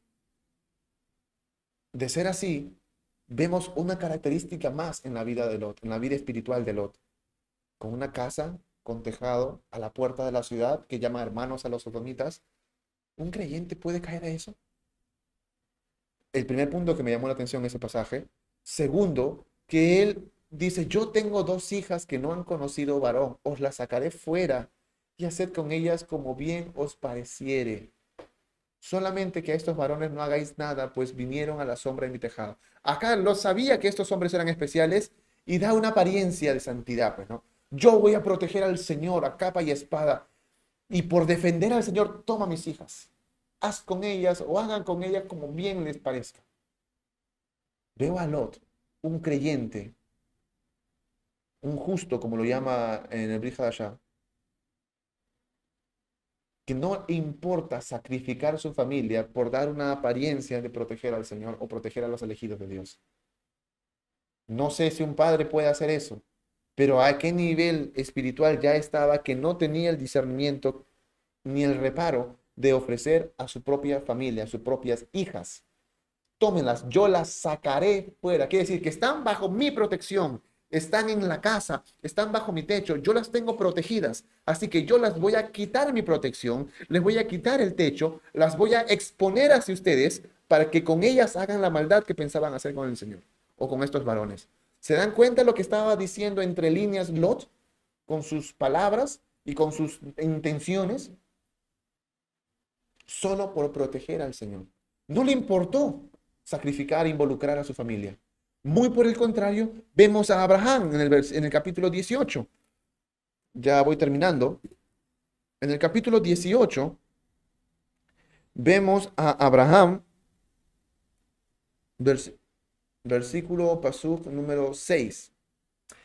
De ser así, vemos una característica más en la vida de Lot, en la vida espiritual de Lot, con una casa con tejado a la puerta de la ciudad que llama hermanos a los sodomitas. ¿Un creyente puede caer a eso? El primer punto que me llamó la atención en ese pasaje. Segundo, que él dice, yo tengo dos hijas que no han conocido varón, os las sacaré fuera y haced con ellas como bien os pareciere. Solamente que a estos varones no hagáis nada, pues vinieron a la sombra de mi tejado. Acá lo sabía que estos hombres eran especiales y da una apariencia de santidad, pues, ¿no? Yo voy a proteger al Señor a capa y espada. Y por defender al Señor, toma mis hijas. Haz con ellas o hagan con ellas como bien les parezca. Veo a Lot, un creyente, un justo, como lo llama en el allá, que no importa sacrificar su familia por dar una apariencia de proteger al Señor o proteger a los elegidos de Dios. No sé si un padre puede hacer eso, pero a qué nivel espiritual ya estaba que no tenía el discernimiento ni el reparo de ofrecer a su propia familia, a sus propias hijas. Tómenlas, yo las sacaré fuera. Quiere decir que están bajo mi protección, están en la casa, están bajo mi techo, yo las tengo protegidas. Así que yo las voy a quitar mi protección, les voy a quitar el techo, las voy a exponer hacia ustedes para que con ellas hagan la maldad que pensaban hacer con el Señor o con estos varones. ¿Se dan cuenta de lo que estaba diciendo entre líneas Lot con sus palabras y con sus intenciones? Solo por proteger al Señor. No le importó sacrificar e involucrar a su familia. Muy por el contrario, vemos a Abraham en el, en el capítulo 18. Ya voy terminando. En el capítulo 18 vemos a Abraham, versículo pasuk número 6.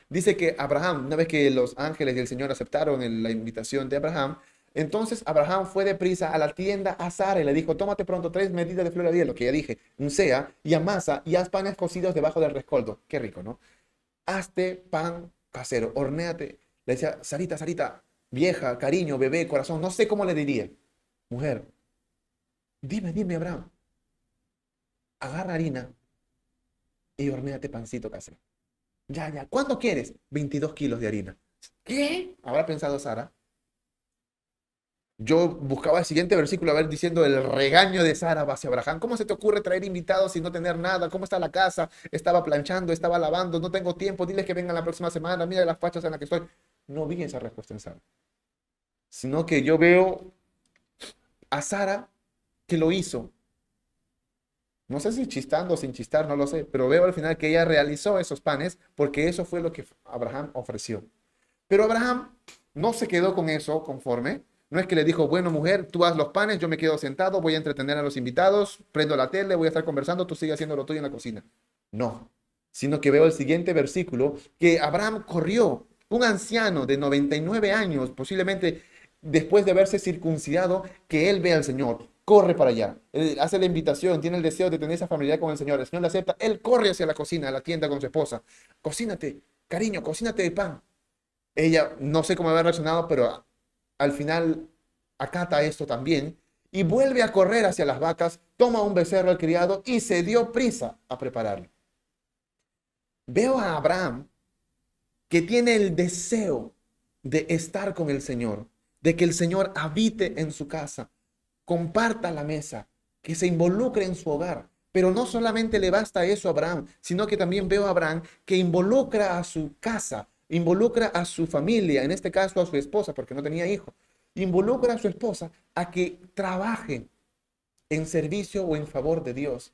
Dice que Abraham, una vez que los ángeles y el Señor aceptaron la invitación de Abraham, entonces Abraham fue deprisa a la tienda a Sara y le dijo, tómate pronto tres medidas de flor de hielo, que ya dije, un sea, y amasa y haz panes cocidos debajo del rescoldo. Qué rico, ¿no? Hazte pan casero, hornéate. Le decía, Sarita, Sarita, vieja, cariño, bebé, corazón, no sé cómo le diría. Mujer, dime, dime, Abraham. Agarra harina y hornéate pancito casero. Ya, ya. ¿Cuánto quieres? 22 kilos de harina. ¿Qué? Habrá pensado Sara yo buscaba el siguiente versículo, a ver, diciendo el regaño de Sara hacia Abraham. ¿Cómo se te ocurre traer invitados sin no tener nada? ¿Cómo está la casa? Estaba planchando, estaba lavando, no tengo tiempo, diles que vengan la próxima semana, mira las fachas en las que estoy. No vi esa respuesta en Sara. Sino que yo veo a Sara que lo hizo. No sé si chistando o sin chistar, no lo sé, pero veo al final que ella realizó esos panes porque eso fue lo que Abraham ofreció. Pero Abraham no se quedó con eso conforme, no es que le dijo, bueno, mujer, tú haz los panes, yo me quedo sentado, voy a entretener a los invitados, prendo la tele, voy a estar conversando, tú sigue haciendo lo tuyo en la cocina. No, sino que veo el siguiente versículo, que Abraham corrió, un anciano de 99 años, posiblemente después de haberse circuncidado, que él ve al Señor, corre para allá, hace la invitación, tiene el deseo de tener esa familiaridad con el Señor, el Señor le acepta, él corre hacia la cocina, a la tienda con su esposa, cocínate, cariño, cocínate de pan. Ella, no sé cómo había reaccionado, pero al final acata esto también y vuelve a correr hacia las vacas, toma un becerro al criado y se dio prisa a prepararlo. Veo a Abraham que tiene el deseo de estar con el Señor, de que el Señor habite en su casa, comparta la mesa, que se involucre en su hogar. Pero no solamente le basta eso a Abraham, sino que también veo a Abraham que involucra a su casa, involucra a su familia, en este caso a su esposa, porque no tenía hijo, involucra a su esposa a que trabaje en servicio o en favor de Dios,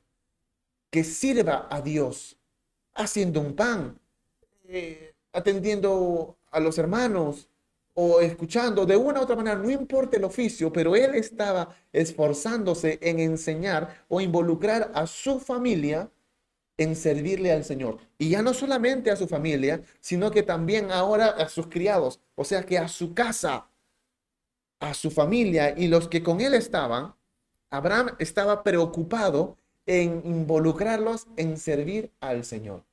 que sirva a Dios, haciendo un pan, eh, atendiendo a los hermanos o escuchando de una u otra manera, no importa el oficio, pero él estaba esforzándose en enseñar o involucrar a su familia en servirle al Señor. Y ya no solamente a su familia, sino que también ahora a sus criados, o sea que a su casa, a su familia y los que con él estaban, Abraham estaba preocupado en involucrarlos en servir al Señor.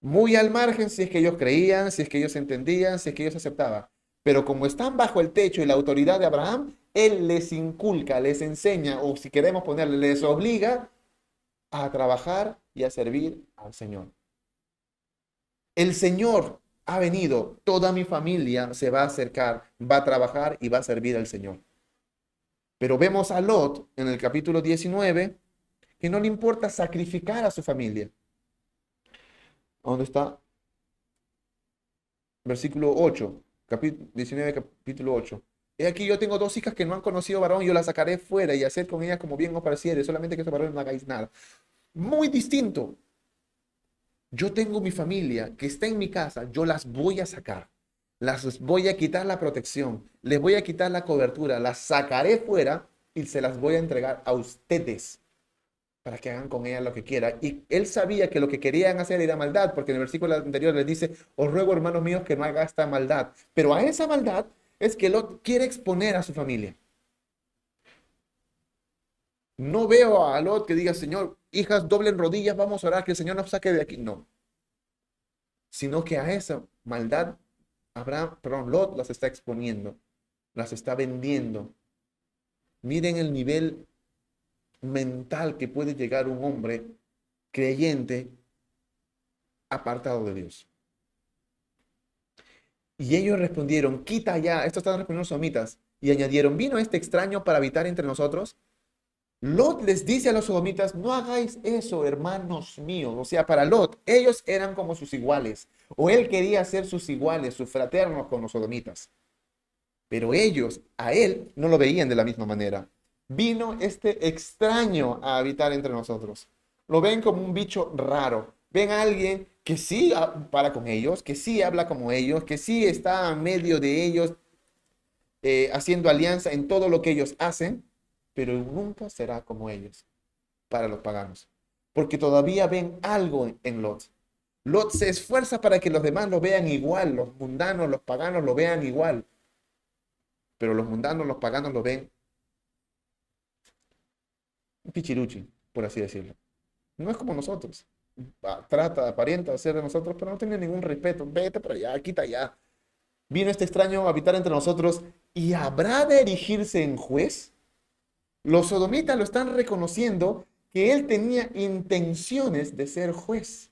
Muy al margen si es que ellos creían, si es que ellos entendían, si es que ellos aceptaban. Pero como están bajo el techo y la autoridad de Abraham, él les inculca, les enseña, o si queremos ponerle, les obliga a trabajar y a servir al Señor. El Señor ha venido, toda mi familia se va a acercar, va a trabajar y va a servir al Señor. Pero vemos a Lot en el capítulo 19 que no le importa sacrificar a su familia. ¿Dónde está? Versículo 8, capítulo 19, capítulo 8. He aquí yo tengo dos hijas que no han conocido varón, yo las sacaré fuera y hacer con ellas como bien os pareciere, solamente que esos varones no hagáis nada. Muy distinto. Yo tengo mi familia que está en mi casa, yo las voy a sacar. Las voy a quitar la protección, les voy a quitar la cobertura, las sacaré fuera y se las voy a entregar a ustedes para que hagan con ella lo que quieran. Y él sabía que lo que querían hacer era maldad, porque en el versículo anterior les dice, os ruego hermanos míos que no haga esta maldad. Pero a esa maldad es que Lot quiere exponer a su familia. No veo a Lot que diga, Señor, hijas, doblen rodillas, vamos a orar, que el Señor nos saque de aquí. No. Sino que a esa maldad, Abraham, perdón, Lot las está exponiendo, las está vendiendo. Miren el nivel mental que puede llegar un hombre creyente apartado de Dios. Y ellos respondieron, quita ya, esto están respondiendo los sodomitas, y añadieron, ¿vino este extraño para habitar entre nosotros? Lot les dice a los sodomitas, no hagáis eso, hermanos míos. O sea, para Lot, ellos eran como sus iguales, o él quería ser sus iguales, sus fraternos con los sodomitas. Pero ellos, a él, no lo veían de la misma manera vino este extraño a habitar entre nosotros. Lo ven como un bicho raro. Ven a alguien que sí para con ellos, que sí habla como ellos, que sí está en medio de ellos, eh, haciendo alianza en todo lo que ellos hacen, pero nunca será como ellos para los paganos. Porque todavía ven algo en Lot. Lot se esfuerza para que los demás lo vean igual, los mundanos, los paganos lo vean igual. Pero los mundanos, los paganos lo ven pichiruchi, por así decirlo. No es como nosotros. Trata, aparenta hacer de nosotros, pero no tiene ningún respeto. Vete para allá, quita allá. Vino este extraño a habitar entre nosotros y habrá de erigirse en juez. Los sodomitas lo están reconociendo que él tenía intenciones de ser juez.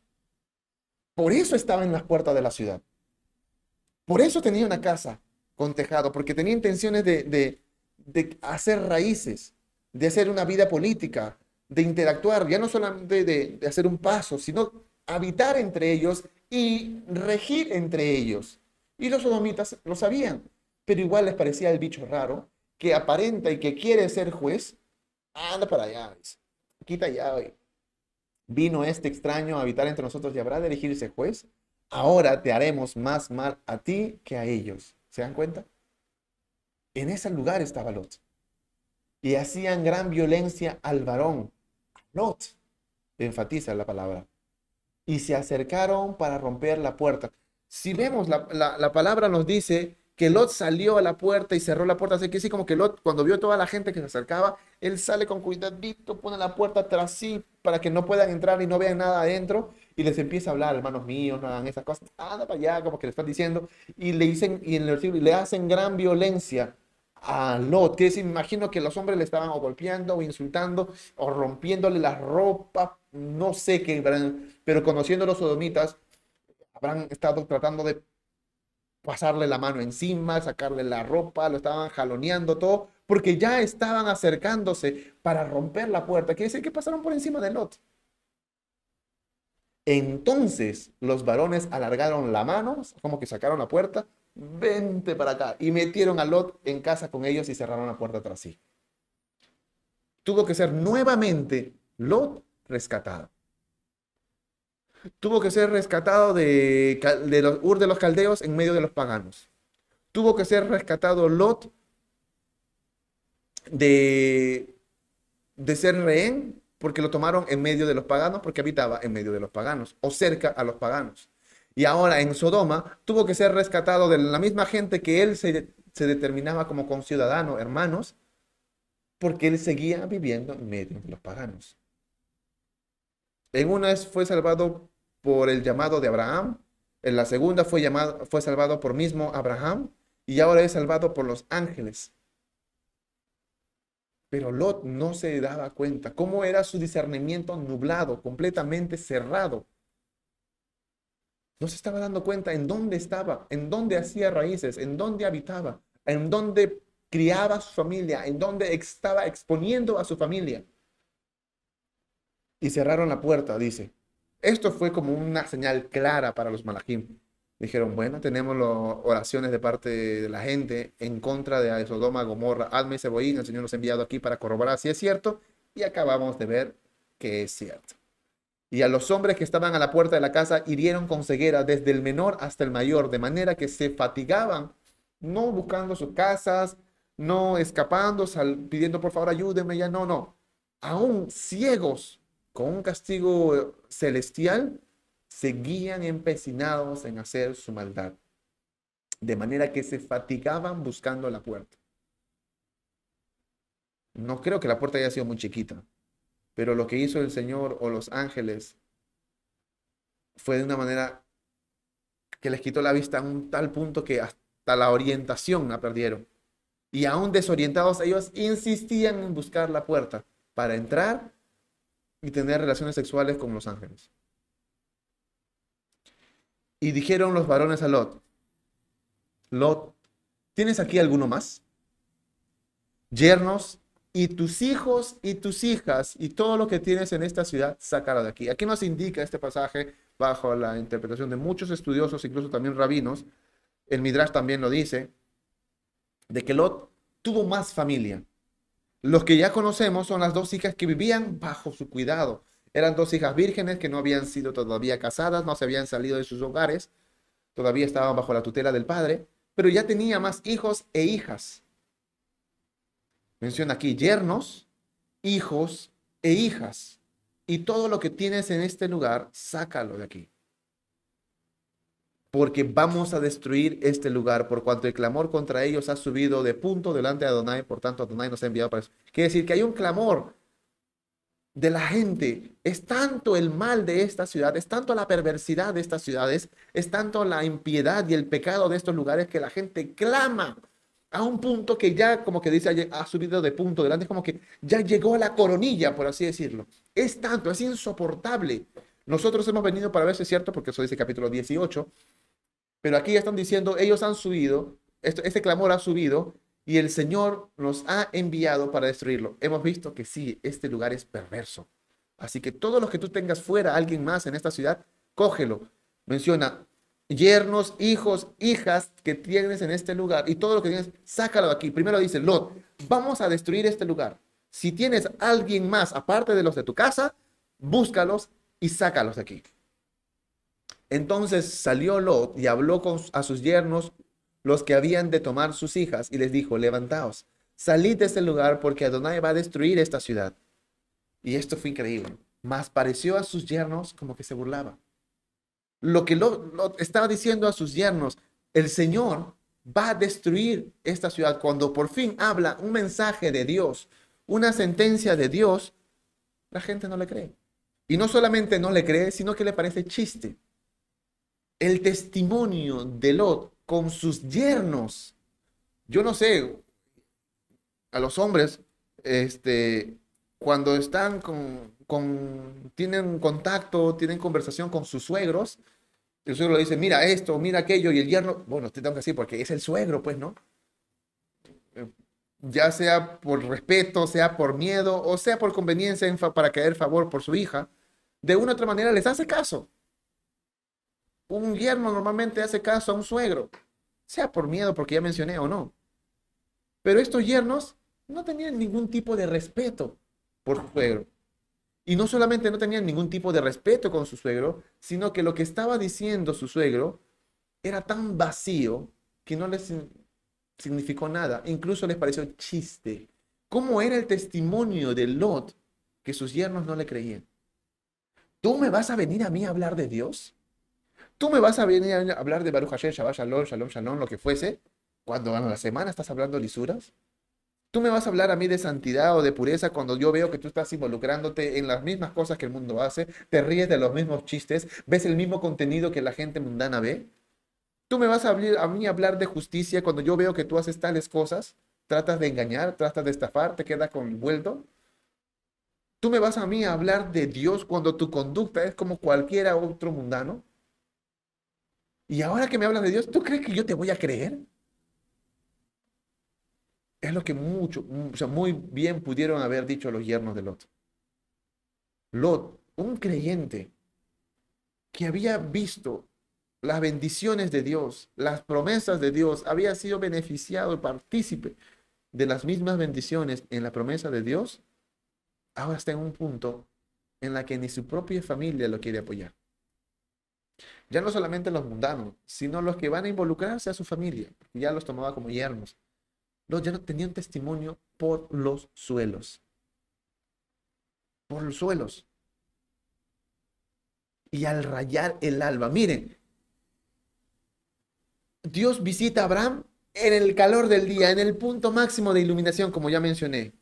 Por eso estaba en las puertas de la ciudad. Por eso tenía una casa con tejado, porque tenía intenciones de, de, de hacer raíces de hacer una vida política, de interactuar, ya no solamente de, hacer un paso, sino habitar entre ellos y regir entre ellos. Y los sodomitas lo sabían, pero igual les parecía el bicho raro que aparenta y que quiere ser juez. Anda para allá, quita ya hoy. Vino este extraño a habitar entre nosotros y habrá de elegirse juez. Ahora te haremos más mal a ti que a ellos. ¿Se dan cuenta? En ese lugar estaba Lot y hacían gran violencia al varón. Lot, enfatiza la palabra. Y se acercaron para romper la puerta. Si vemos, la, palabra nos dice que Lot salió a la puerta y cerró la puerta. Así que sí, como que Lot, cuando vio toda la gente que se acercaba, él sale con cuidadito, pone la puerta tras sí para que no puedan entrar y no vean nada adentro. Y les empieza a hablar, hermanos míos, no hagan esas cosas. Anda para allá, como que le están diciendo. Y le dicen, y en el versículo, le hacen gran violencia a Lot, que es, imagino que los hombres le estaban golpeando o insultando o rompiéndole la ropa, no sé qué, pero conociendo los sodomitas, habrán estado tratando de pasarle la mano encima, sacarle la ropa, lo estaban jaloneando todo, porque ya estaban acercándose para romper la puerta. Quiere decir que pasaron por encima de Lot. Entonces los varones alargaron la mano, como que sacaron la puerta, vente para acá. Y metieron a Lot en casa con ellos y cerraron la puerta tras sí. Tuvo que ser nuevamente Lot rescatado. Tuvo que ser rescatado de, los Ur de los caldeos en medio de los paganos. Tuvo que ser rescatado Lot de, de ser rehén porque lo tomaron en medio de los paganos porque habitaba en medio de los paganos o cerca a los paganos. Y ahora en Sodoma tuvo que ser rescatado de la misma gente que él se, determinaba como conciudadano, hermanos, porque él seguía viviendo en medio de los paganos. En una fue salvado por el llamado de Abraham, en la segunda fue, llamado, fue salvado por mismo Abraham y ahora es salvado por los ángeles. Pero Lot no se daba cuenta cómo era su discernimiento nublado, completamente cerrado No se estaba dando cuenta en dónde estaba, en dónde hacía raíces, en dónde habitaba, en dónde criaba su familia, en dónde estaba exponiendo a su familia. Y cerraron la puerta, dice. Esto fue como una señal clara para los malajim. Dijeron, bueno, tenemos oraciones de parte de la gente en contra de Sodoma, Gomorra, Alma y. El Señor nos ha enviado aquí para corroborar si es cierto. Y acabamos de ver que es cierto. Y a los hombres que estaban a la puerta de la casa hirieron con ceguera desde el menor hasta el mayor, de manera que se fatigaban, no buscando sus casas, no escapando, pidiendo por favor ayúdenme, ya no, no. Aún ciegos con un castigo celestial, seguían empecinados en hacer su maldad. De manera que se fatigaban buscando la puerta. No creo que la puerta haya sido muy chiquita. Pero lo que hizo el Señor o los ángeles fue de una manera que les quitó la vista a un tal punto que hasta la orientación la perdieron. Y aún desorientados, ellos insistían en buscar la puerta para entrar y tener relaciones sexuales con los ángeles. Y dijeron los varones a Lot, Lot, ¿tienes aquí alguno más? Yernos y tus hijos y tus hijas y todo lo que tienes en esta ciudad, sácalo de aquí. Aquí nos indica este pasaje bajo la interpretación de muchos estudiosos, incluso también rabinos. El Midrash también lo dice, de que Lot tuvo más familia. Los que ya conocemos son las dos hijas que vivían bajo su cuidado. Eran dos hijas vírgenes que no habían sido todavía casadas, no se habían salido de sus hogares, todavía estaban bajo la tutela del padre, pero ya tenía más hijos e hijas menciona aquí yernos, hijos e hijas. Y todo lo que tienes en este lugar, sácalo de aquí. Porque vamos a destruir este lugar, por cuanto el clamor contra ellos ha subido de punto delante de Adonai, por tanto Adonai nos ha enviado para eso. Quiere decir que hay un clamor de la gente. Es tanto el mal de esta ciudad, es tanto la perversidad de estas ciudades, es tanto la impiedad y el pecado de estos lugares que la gente clama a un punto que ya, como que dice, ha subido de punto delante, como que ya llegó a la coronilla, por así decirlo. Es tanto, es insoportable. Nosotros hemos venido para ver si es cierto, porque eso dice capítulo 18, pero aquí ya están diciendo, ellos han subido, este clamor ha subido, y el Señor nos ha enviado para destruirlo. Hemos visto que sí, este lugar es perverso. Así que todos los que tú tengas fuera, alguien más en esta ciudad, cógelo. Menciona, yernos, hijos, hijas que tienes en este lugar y todo lo que tienes, sácalo de aquí. Primero dice Lot, vamos a destruir este lugar. Si tienes alguien más aparte de los de tu casa, búscalos y sácalos de aquí. Entonces salió Lot y habló con, a sus yernos, los que habían de tomar sus hijas, y les dijo, levantaos, salid de este lugar porque Adonai va a destruir esta ciudad. Y esto fue increíble. Más pareció a sus yernos como que se burlaba lo que lo, estaba diciendo a sus yernos, el Señor va a destruir esta ciudad cuando por fin habla un mensaje de Dios, una sentencia de Dios, la gente no le cree. Y no solamente no le cree, sino que le parece chiste. El testimonio de Lot con sus yernos. Yo no sé, a los hombres, este, cuando están con, con, tienen contacto, tienen conversación con sus suegros, el suegro le dice, mira esto, mira aquello, y el yerno, bueno, te tengo que porque es el suegro, pues, ¿no? Eh, ya sea por respeto, sea por miedo, o sea por conveniencia para caer favor por su hija, de una u otra manera les hace caso. Un yerno normalmente hace caso a un suegro, sea por miedo, porque ya mencioné o no. Pero estos yernos no tenían ningún tipo de respeto por su suegro. Y no solamente no tenían ningún tipo de respeto con su suegro, sino que lo que estaba diciendo su suegro era tan vacío que no les significó nada. Incluso les pareció chiste. ¿Cómo era el testimonio de Lot que sus yernos no le creían? ¿Tú me vas a venir a mí a hablar de Dios? ¿Tú me vas a venir a hablar de Baruch Hashem, Shabbat Shalom, Shalom, Shalom, lo que fuese? Cuando a la semana estás hablando lisuras. Tú me vas a hablar a mí de santidad o de pureza cuando yo veo que tú estás involucrándote en las mismas cosas que el mundo hace, te ríes de los mismos chistes, ves el mismo contenido que la gente mundana ve. Tú me vas a, a mí hablar de justicia cuando yo veo que tú haces tales cosas, tratas de engañar, tratas de estafar, te quedas con vuelto. Tú me vas a mí a hablar de Dios cuando tu conducta es como cualquiera otro mundano. Y ahora que me hablas de Dios, ¿tú crees que yo te voy a creer? Es lo que mucho, o sea, muy bien pudieron haber dicho los yernos de Lot. Lot, un creyente que había visto las bendiciones de Dios, las promesas de Dios, había sido beneficiado y partícipe de las mismas bendiciones en la promesa de Dios, ahora está en un punto en la que ni su propia familia lo quiere apoyar. Ya no solamente los mundanos, sino los que van a involucrarse a su familia, ya los tomaba como yernos. Los ya no tenían testimonio por los suelos. Por los suelos. Y al rayar el alba, miren, Dios visita a Abraham en el calor del día, en el punto máximo de iluminación, como ya mencioné.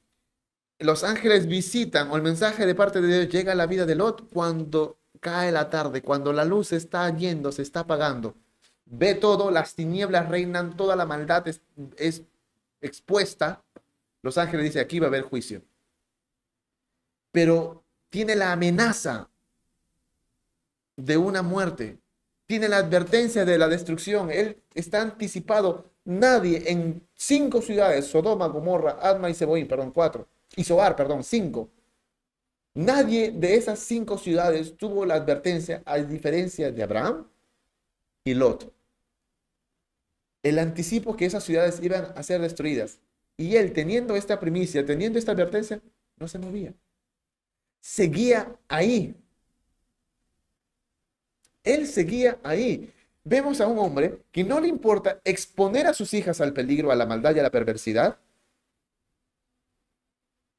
Los ángeles visitan, o el mensaje de parte de Dios llega a la vida de Lot cuando cae la tarde, cuando la luz está yendo, se está apagando. Ve todo, las tinieblas reinan, toda la maldad es expuesta. Los ángeles dicen, aquí va a haber juicio. Pero tiene la amenaza de una muerte tiene la advertencia de la destrucción. Él está anticipado. Nadie en cinco ciudades, Sodoma, Gomorra, Adma y Seboín, perdón, cuatro, y Sobar, perdón, cinco. Nadie de esas cinco ciudades tuvo la advertencia, a diferencia de Abraham y Lot. El anticipo que esas ciudades iban a ser destruidas. Y él, teniendo esta primicia, teniendo esta advertencia, no se movía. Seguía ahí, él seguía ahí. Vemos a un hombre que no le importa exponer a sus hijas al peligro, a la maldad y a la perversidad,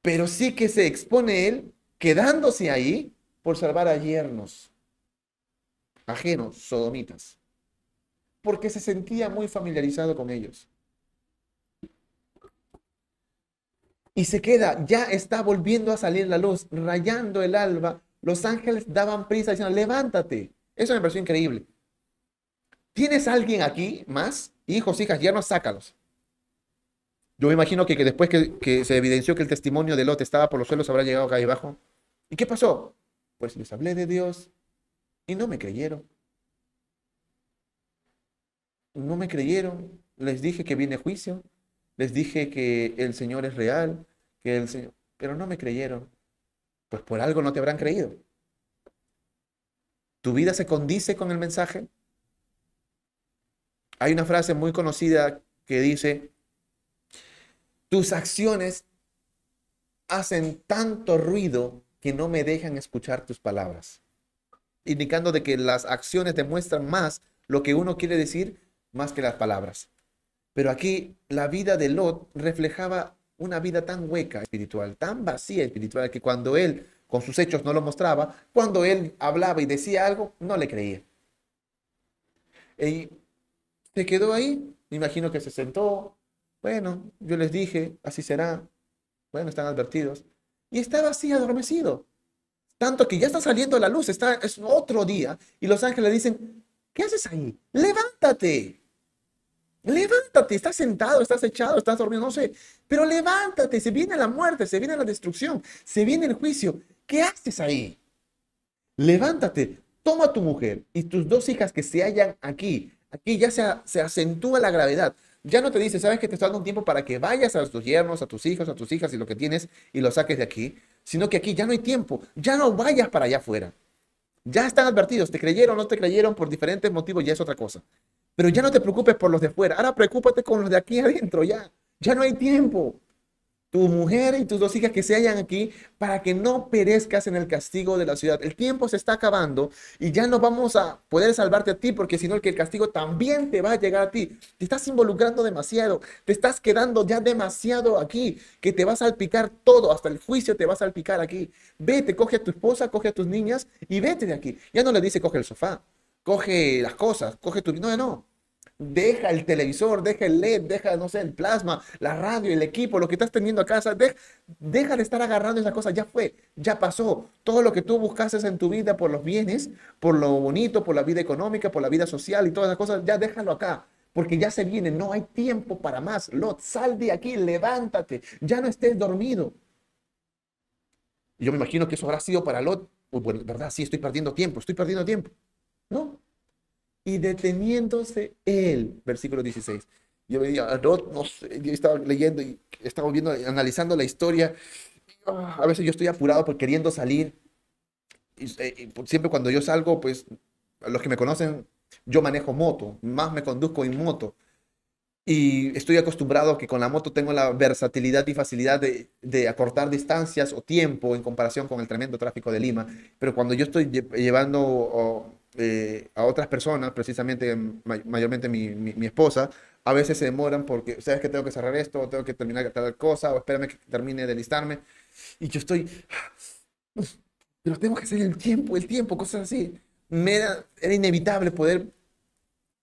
pero sí que se expone él quedándose ahí por salvar a yernos ajenos, sodomitas, porque se sentía muy familiarizado con ellos. Y se queda, ya está volviendo a salir la luz, rayando el alba. Los ángeles daban prisa diciendo, levántate, eso me pareció increíble. ¿Tienes alguien aquí más? Hijos, hijas, ya no sácalos. Yo me imagino que, después que, se evidenció que el testimonio de Lot estaba por los suelos, habrá llegado acá abajo. ¿Y qué pasó? Pues les hablé de Dios y no me creyeron. No me creyeron. Les dije que viene juicio. Les dije que el Señor es real, que el Señor, pero no me creyeron. Pues por algo no te habrán creído. ¿Tu vida se condice con el mensaje? Hay una frase muy conocida que dice, tus acciones hacen tanto ruido que no me dejan escuchar tus palabras, indicando de que las acciones demuestran más lo que uno quiere decir más que las palabras. Pero aquí la vida de Lot reflejaba una vida tan hueca espiritual, tan vacía espiritual, que cuando él con sus hechos no lo mostraba, cuando él hablaba y decía algo, no le creía. Y se quedó ahí, me imagino que se sentó, bueno, yo les dije, así será, bueno, están advertidos, y estaba así adormecido. Tanto que ya está saliendo la luz, está, es otro día, y los ángeles dicen, ¿qué haces ahí? Levántate. Levántate, estás sentado, estás echado, estás dormido, no sé, pero levántate, se viene la muerte, se viene la destrucción, se viene el juicio. ¿Qué haces ahí? Levántate, toma a tu mujer y tus dos hijas que se hallan aquí. Aquí ya se, acentúa la gravedad. Ya no te dice, sabes que te está dando un tiempo para que vayas a tus yernos, a tus hijos, a tus hijas y lo que tienes y lo saques de aquí, sino que aquí ya no hay tiempo. Ya no vayas para allá afuera. Ya están advertidos, te creyeron o no te creyeron por diferentes motivos, ya es otra cosa. Pero ya no te preocupes por los de fuera, ahora preocúpate con los de aquí adentro, ya. Ya no hay tiempo tu mujer y tus dos hijas que se hallan aquí para que no perezcas en el castigo de la ciudad. El tiempo se está acabando y ya no vamos a poder salvarte a ti porque si no el castigo también te va a llegar a ti. Te estás involucrando demasiado, te estás quedando ya demasiado aquí, que te vas a salpicar todo, hasta el juicio te va a salpicar aquí. Vete, coge a tu esposa, coge a tus niñas y vete de aquí. Ya no le dice coge el sofá, coge las cosas, coge tu... No, no, Deja el televisor, deja el LED, deja, no sé, el plasma, la radio, el equipo, lo que estás teniendo a casa. deja de estar agarrando esa cosa. Ya fue, ya pasó. Todo lo que tú buscaste en tu vida por los bienes, por lo bonito, por la vida económica, por la vida social y todas esas cosas, ya déjalo acá. Porque ya se viene, no hay tiempo para más. Lot, sal de aquí, levántate, ya no estés dormido. yo me imagino que eso habrá sido para Lot. Bueno, ¿verdad? Sí, estoy perdiendo tiempo, estoy perdiendo tiempo. No, y deteniéndose él, versículo 16. Yo veía, no, no sé, yo estaba leyendo y estaba viendo, analizando la historia. Ah, a veces yo estoy apurado por queriendo salir. Y, eh, y siempre cuando yo salgo, pues los que me conocen, yo manejo moto, más me conduzco en moto. Y estoy acostumbrado que con la moto tengo la versatilidad y facilidad de, de acortar distancias o tiempo en comparación con el tremendo tráfico de Lima. Pero cuando yo estoy lle- llevando eh, a otras personas, precisamente may- mayormente mi, mi- mi esposa, a veces se demoran porque, ¿sabes que tengo que cerrar esto? O tengo que terminar tal cosa, o espérame que termine de listarme. Y yo estoy, pero tengo que hacer el tiempo, el tiempo, cosas así. Me era, era inevitable poder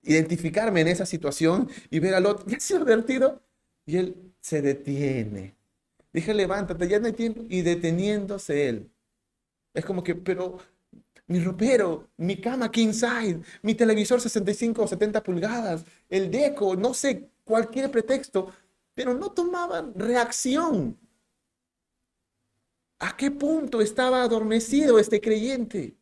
identificarme en esa situación y ver al otro, <laughs> ya se ha advertido, y él se detiene. Dije, levántate, ya no hay tiempo, y deteniéndose él. Es como que, pero mi ropero, mi cama king size, mi televisor 65 o 70 pulgadas, el deco, no sé, cualquier pretexto, pero no tomaban reacción. ¿A qué punto estaba adormecido este creyente?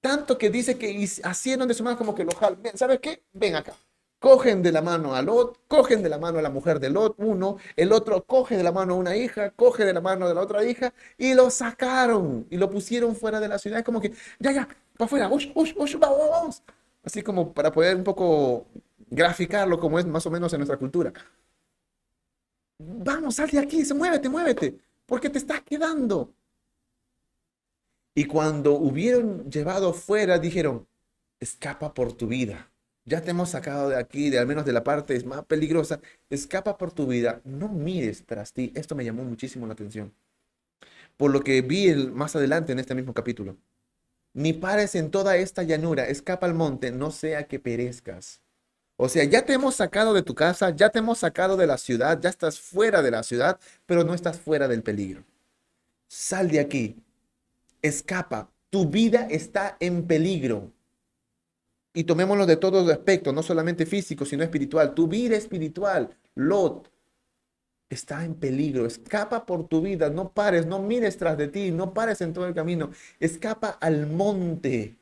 Tanto que dice que hacían de su mano como que lo jalan. Ven, ¿Sabes qué? Ven acá. Cogen de la mano a Lot, cogen de la mano a la mujer de Lot, uno, el otro coge de la mano a una hija, coge de la mano de la otra hija y lo sacaron y lo pusieron fuera de la ciudad. Como que, ya, ya, para afuera, ush, ush, ush, vamos, vamos. Así como para poder un poco graficarlo como es más o menos en nuestra cultura. Vamos, sal de aquí, se muévete, muévete, porque te estás quedando. Y cuando hubieron llevado fuera, dijeron, escapa por tu vida. Ya te hemos sacado de aquí, de al menos de la parte más peligrosa. Escapa por tu vida. No mires tras ti. Esto me llamó muchísimo la atención. Por lo que vi el- más adelante en este mismo capítulo. Ni pares en toda esta llanura. Escapa al monte, no sea que perezcas. O sea, ya te hemos sacado de tu casa, ya te hemos sacado de la ciudad, ya estás fuera de la ciudad, pero no estás fuera del peligro. Sal de aquí, escapa, tu vida está en peligro. Y tomémoslo de todos los aspectos, no solamente físico, sino espiritual. Tu vida espiritual, Lot, está en peligro. Escapa por tu vida, no pares, no mires tras de ti, no pares en todo el camino. Escapa al monte.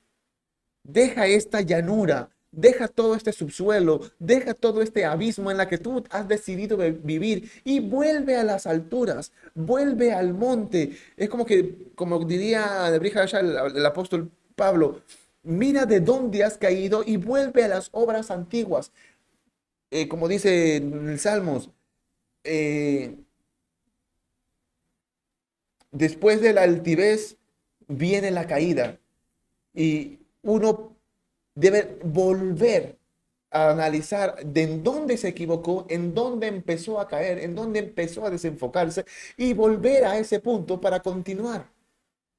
Deja esta llanura, deja todo este subsuelo, deja todo este abismo en la que tú has decidido vi- vivir y vuelve a las alturas, vuelve al monte. Es como que, como diría el, el apóstol Pablo, mira de dónde has caído y vuelve a las obras antiguas. Eh, como dice en el Salmos, eh, después de la altivez viene la caída y uno debe volver a analizar de dónde se equivocó, en dónde empezó a caer, en dónde empezó a desenfocarse y volver a ese punto para continuar.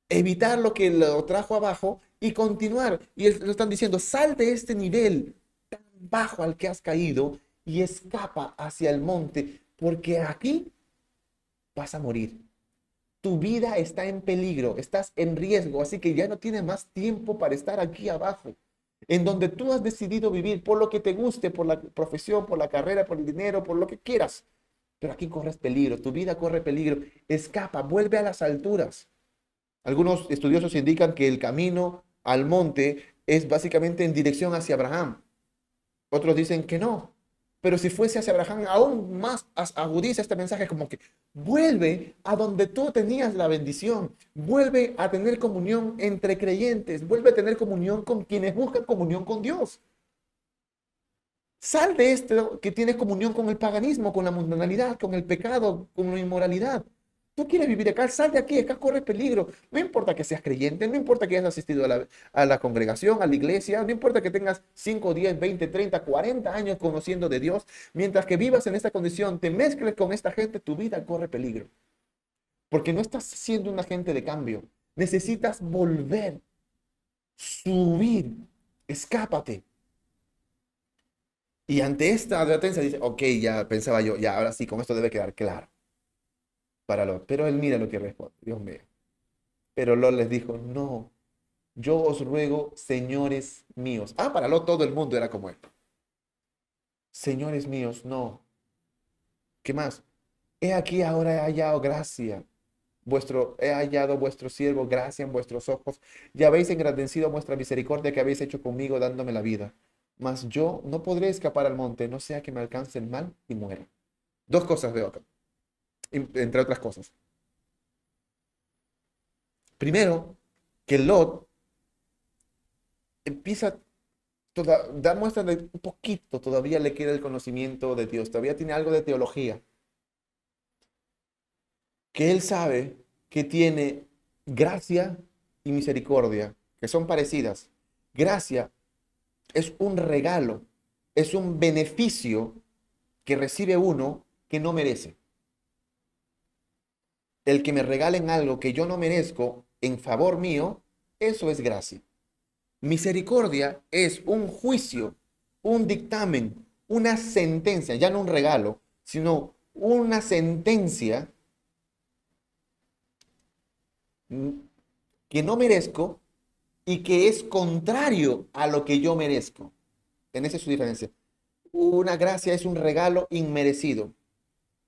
Evitar lo que lo trajo abajo y continuar. Y lo están diciendo, sal de este nivel tan bajo al que has caído y escapa hacia el monte, porque aquí vas a morir. Tu vida está en peligro, estás en riesgo, así que ya no tienes más tiempo para estar aquí abajo, en donde tú has decidido vivir por lo que te guste, por la profesión, por la carrera, por el dinero, por lo que quieras. Pero aquí corres peligro, tu vida corre peligro. Escapa, vuelve a las alturas. Algunos estudiosos indican que el camino al monte es básicamente en dirección hacia Abraham. Otros dicen que no. Pero si fuese hacia Abraham, aún más agudiza este mensaje como que vuelve a donde tú tenías la bendición, vuelve a tener comunión entre creyentes, vuelve a tener comunión con quienes buscan comunión con Dios. Sal de esto que tienes comunión con el paganismo, con la mundanalidad, con el pecado, con la inmoralidad. Tú quieres vivir acá, sal de aquí, acá corre peligro. No importa que seas creyente, no importa que hayas asistido a la, a la congregación, a la iglesia, no importa que tengas 5, 10, 20, 30, 40 años conociendo de Dios, mientras que vivas en esta condición, te mezcles con esta gente, tu vida corre peligro. Porque no estás siendo un agente de cambio. Necesitas volver, subir, escápate. Y ante esta advertencia dice, ok, ya pensaba yo, ya ahora sí, con esto debe quedar claro para Lot. Pero él mira lo que responde, Dios mío. Pero Lot les dijo, no, yo os ruego, señores míos. Ah, para Lot todo el mundo era como él. Señores míos, no. ¿Qué más? He aquí ahora he hallado gracia vuestro, he hallado vuestro siervo gracia en vuestros ojos, y habéis engrandecido vuestra misericordia que habéis hecho conmigo dándome la vida. Mas yo no podré escapar al monte, no sea que me alcance el mal y muera. Dos cosas veo acá, entre otras cosas. Primero, que Lot empieza a dar muestra de un poquito, todavía le queda el conocimiento de Dios, todavía tiene algo de teología. Que él sabe que tiene gracia y misericordia, que son parecidas. Gracia es un regalo, es un beneficio que recibe uno que no merece. El que me regalen algo que yo no merezco en favor mío, eso es gracia. Misericordia es un juicio, un dictamen, una sentencia, ya no un regalo, sino una sentencia que no merezco y que es contrario a lo que yo merezco. En esa es su diferencia. Una gracia es un regalo inmerecido.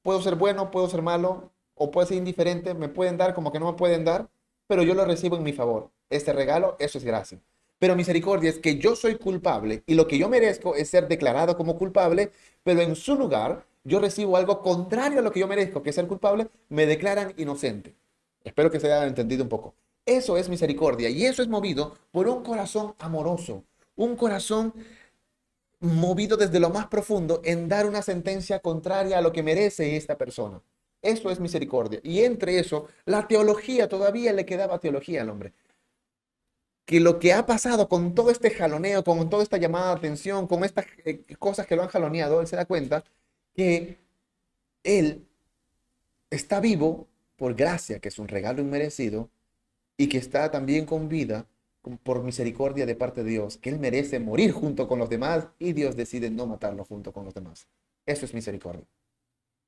Puedo ser bueno, puedo ser malo, o puedo ser indiferente, me pueden dar como que no me pueden dar, pero yo lo recibo en mi favor. Este regalo, eso es gracia. Pero misericordia es que yo soy culpable y lo que yo merezco es ser declarado como culpable, pero en su lugar yo recibo algo contrario a lo que yo merezco, que es ser culpable, me declaran inocente. Espero que se haya entendido un poco. Eso es misericordia y eso es movido por un corazón amoroso, un corazón movido desde lo más profundo en dar una sentencia contraria a lo que merece esta persona. Eso es misericordia. Y entre eso, la teología, todavía le quedaba teología al hombre. Que lo que ha pasado con todo este jaloneo, con toda esta llamada de atención, con estas eh, cosas que lo han jaloneado, él se da cuenta que él está vivo por gracia, que es un regalo inmerecido, y que está también con vida por misericordia de parte de Dios, que Él merece morir junto con los demás y Dios decide no matarlo junto con los demás. Eso es misericordia.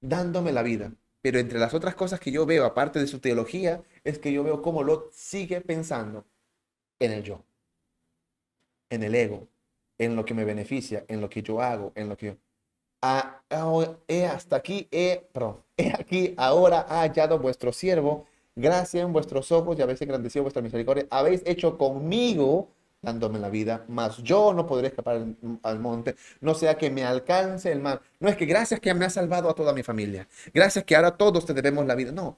Dándome la vida. Pero entre las otras cosas que yo veo, aparte de su teología, es que yo veo cómo Lot sigue pensando en el yo, en el ego, en lo que me beneficia, en lo que yo hago, en lo que yo he hasta aquí, he, <laughs> he aquí, ahora ha hallado vuestro siervo, gracia en vuestros ojos y habéis engrandecido vuestra misericordia, habéis hecho conmigo dándome la vida, mas yo no podré escapar al, monte, no sea que me alcance el mal. No es que gracias que me ha salvado a toda mi familia, gracias que ahora todos te debemos la vida, no.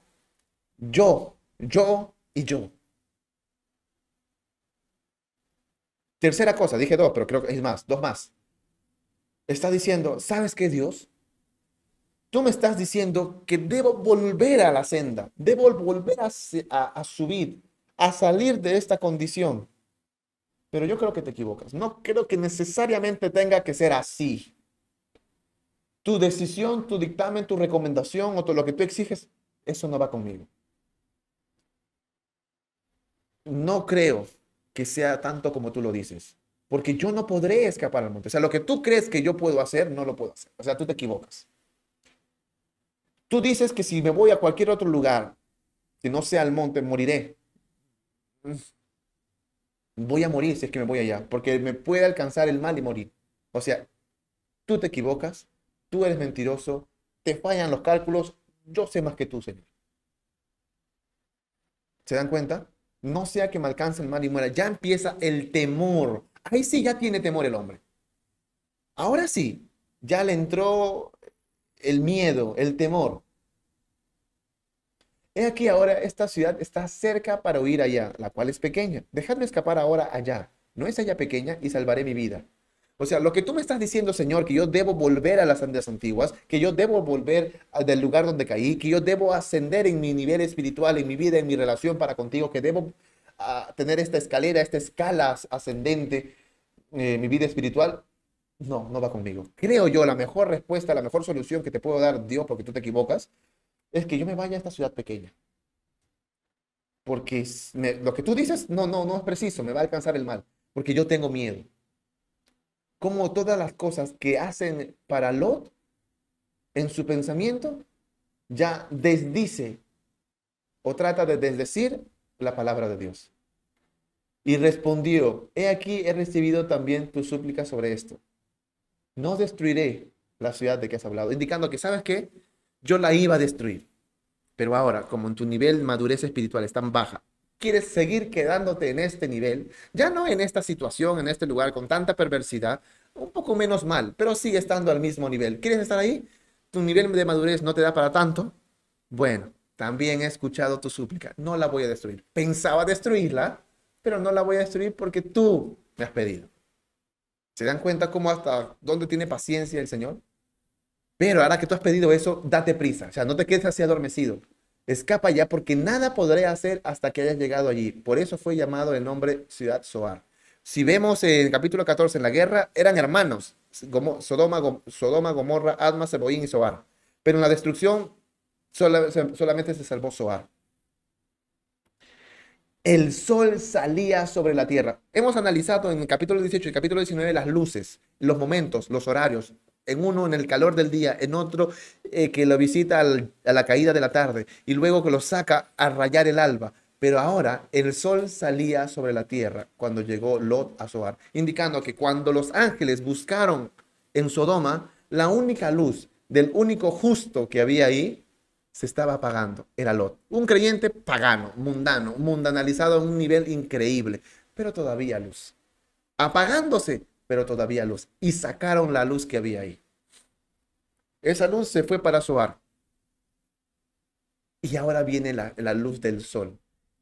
Yo, yo y yo. Tercera cosa, dije dos, pero creo que es más, dos más está diciendo, ¿sabes qué Dios? Tú me estás diciendo que debo volver a la senda, debo volver a, subir, a salir de esta condición. Pero yo creo que te equivocas. No creo que necesariamente tenga que ser así. Tu decisión, tu dictamen, tu recomendación o todo lo que tú exiges, eso no va conmigo. No creo que sea tanto como tú lo dices porque yo no podré escapar al monte. O sea, lo que tú crees que yo puedo hacer, no lo puedo hacer. O sea, tú te equivocas. Tú dices que si me voy a cualquier otro lugar, que no sea al monte, moriré. Voy a morir si es que me voy allá, porque me puede alcanzar el mal y morir. O sea, tú te equivocas, tú eres mentiroso, te fallan los cálculos, yo sé más que tú, Señor. ¿Se dan cuenta? No sea que me alcance el mal y muera. Ya empieza el temor Ahí sí ya tiene temor el hombre. Ahora sí, ya le entró el miedo, el temor. He aquí ahora esta ciudad está cerca para huir allá, la cual es pequeña. Dejadme escapar ahora allá. No es allá pequeña y salvaré mi vida. O sea, lo que tú me estás diciendo, Señor, que yo debo volver a las andas antiguas, que yo debo volver del lugar donde caí, que yo debo ascender en mi nivel espiritual, en mi vida, en mi relación para contigo, que debo a tener esta escalera, esta escala ascendente en mi vida espiritual, no, no va conmigo. Creo yo, la mejor respuesta, la mejor solución que te puedo dar, Dios, porque tú te equivocas, es que yo me vaya a esta ciudad pequeña. Porque lo que tú dices, no, no, no es preciso, me va a alcanzar el mal, porque yo tengo miedo. Como todas las cosas que hacen para Lot, en su pensamiento, ya desdice o trata de desdecir la palabra de Dios. Y respondió, he aquí he recibido también tu súplica sobre esto. No destruiré la ciudad de que has hablado, indicando que, ¿sabes qué? Yo la iba a destruir. Pero ahora, como en tu nivel de madurez espiritual es tan baja, quieres seguir quedándote en este nivel, ya no en esta situación, en este lugar con tanta perversidad, un poco menos mal, pero sigue estando al mismo nivel. ¿Quieres estar ahí? ¿Tu nivel de madurez no te da para tanto? Bueno, también he escuchado tu súplica. No la voy a destruir. Pensaba destruirla, pero no la voy a destruir porque tú me has pedido. ¿Se dan cuenta cómo hasta dónde tiene paciencia el Señor? Pero ahora que tú has pedido eso, date prisa. O sea, no te quedes así adormecido. Escapa ya porque nada podré hacer hasta que hayas llegado allí. Por eso fue llamado el nombre Ciudad Soar. Si vemos en el capítulo 14, en la guerra, eran hermanos. Sodoma, Sodoma Gomorra, Adma, Seboín y Soar. Pero en la destrucción solamente se salvó Soar. El sol salía sobre la tierra. Hemos analizado en el capítulo 18 y el capítulo 19 las luces, los momentos, los horarios, en uno en el calor del día, en otro eh, que lo visita a la caída de la tarde y luego que lo saca a rayar el alba. Pero ahora el sol salía sobre la tierra cuando llegó Lot a Zoar, indicando que cuando los ángeles buscaron en Sodoma, la única luz del único justo que había ahí se estaba apagando, era Lot. Un creyente pagano, mundano, mundanalizado a un nivel increíble, pero todavía luz. Apagándose pero todavía luz. Y sacaron la luz que había ahí. Esa luz se fue para Soar. Y ahora viene la, la, luz del sol.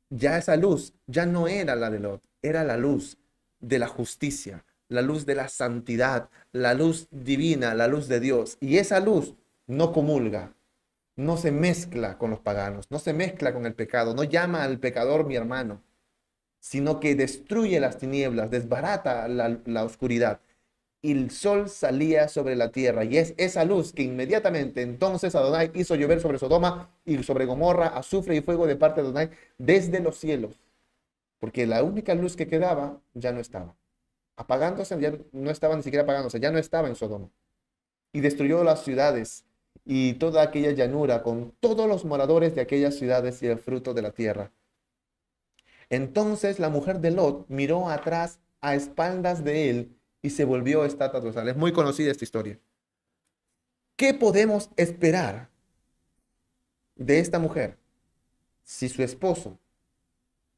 Ya esa luz ya no era la de Lot, era la luz de la justicia, la luz de la santidad, la luz divina, la luz de Dios. Y esa luz no comulga, no se mezcla con los paganos, no se mezcla con el pecado, no llama al pecador mi hermano, sino que destruye las tinieblas, desbarata la, oscuridad. Y el sol salía sobre la tierra, y es esa luz que inmediatamente entonces Adonai hizo llover sobre Sodoma y sobre Gomorra azufre y fuego de parte de Adonai desde los cielos, porque la única luz que quedaba ya no estaba. Apagándose, ya no estaba ni siquiera apagándose, ya no estaba en Sodoma. Y destruyó las ciudades y toda aquella llanura con todos los moradores de aquellas ciudades y el fruto de la tierra entonces la mujer de Lot miró atrás a espaldas de él y se volvió estatua total. Es muy conocida esta historia. ¿Qué podemos esperar de esta mujer si su esposo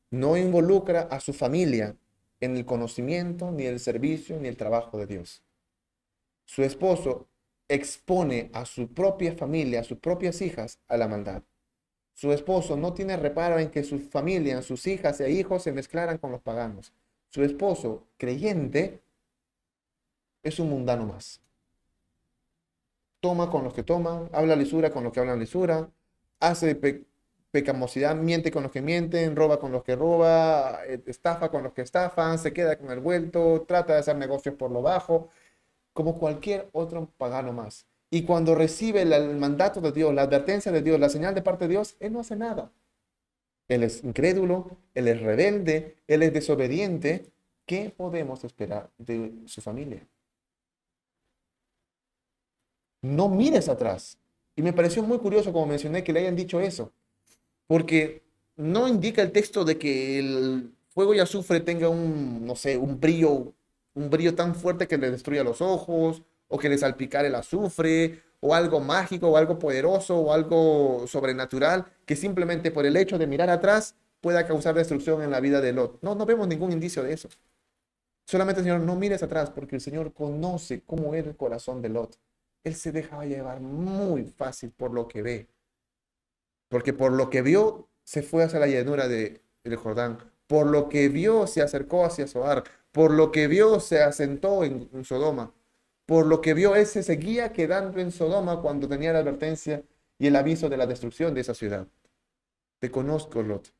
no involucra a su familia en el conocimiento, ni el servicio, ni el trabajo de Dios? Su esposo expone a su propia familia, a sus propias hijas, a la maldad. Su esposo no tiene reparo en que su familia, sus hijas e hijos se mezclaran con los paganos. Su esposo, creyente, es un mundano más. Toma con los que toman, habla lisura con los que hablan lisura, hace pecamosidad, miente con los que mienten, roba con los que roba, eh, estafa con los que estafan, se queda con el vuelto, trata de hacer negocios por lo bajo, como cualquier otro pagano más. Y cuando recibe el, mandato de Dios, la advertencia de Dios, la señal de parte de Dios, él no hace nada. Él es incrédulo, él es rebelde, él es desobediente. ¿Qué podemos esperar de su familia? No mires atrás. Y me pareció muy curioso, como mencioné, que le hayan dicho eso, porque no indica el texto de que el fuego y azufre tenga un, no sé, un brillo, un brillo tan fuerte que le destruya los ojos o que le salpicar el azufre, o algo mágico, o algo poderoso, o algo sobrenatural, que simplemente por el hecho de mirar atrás pueda causar destrucción en la vida de Lot. No, no vemos ningún indicio de eso. Solamente, Señor, no mires atrás, porque el Señor conoce cómo era el corazón de Lot. Él se dejaba llevar muy fácil por lo que ve. Porque por lo que vio, se fue hacia la llanura de, del Jordán. Por lo que vio, se acercó hacia Soar. Por lo que vio, se asentó en Sodoma por lo que vio, ese se seguía quedando en Sodoma cuando tenía la advertencia y el aviso de la destrucción de esa ciudad. Te conozco, Lot.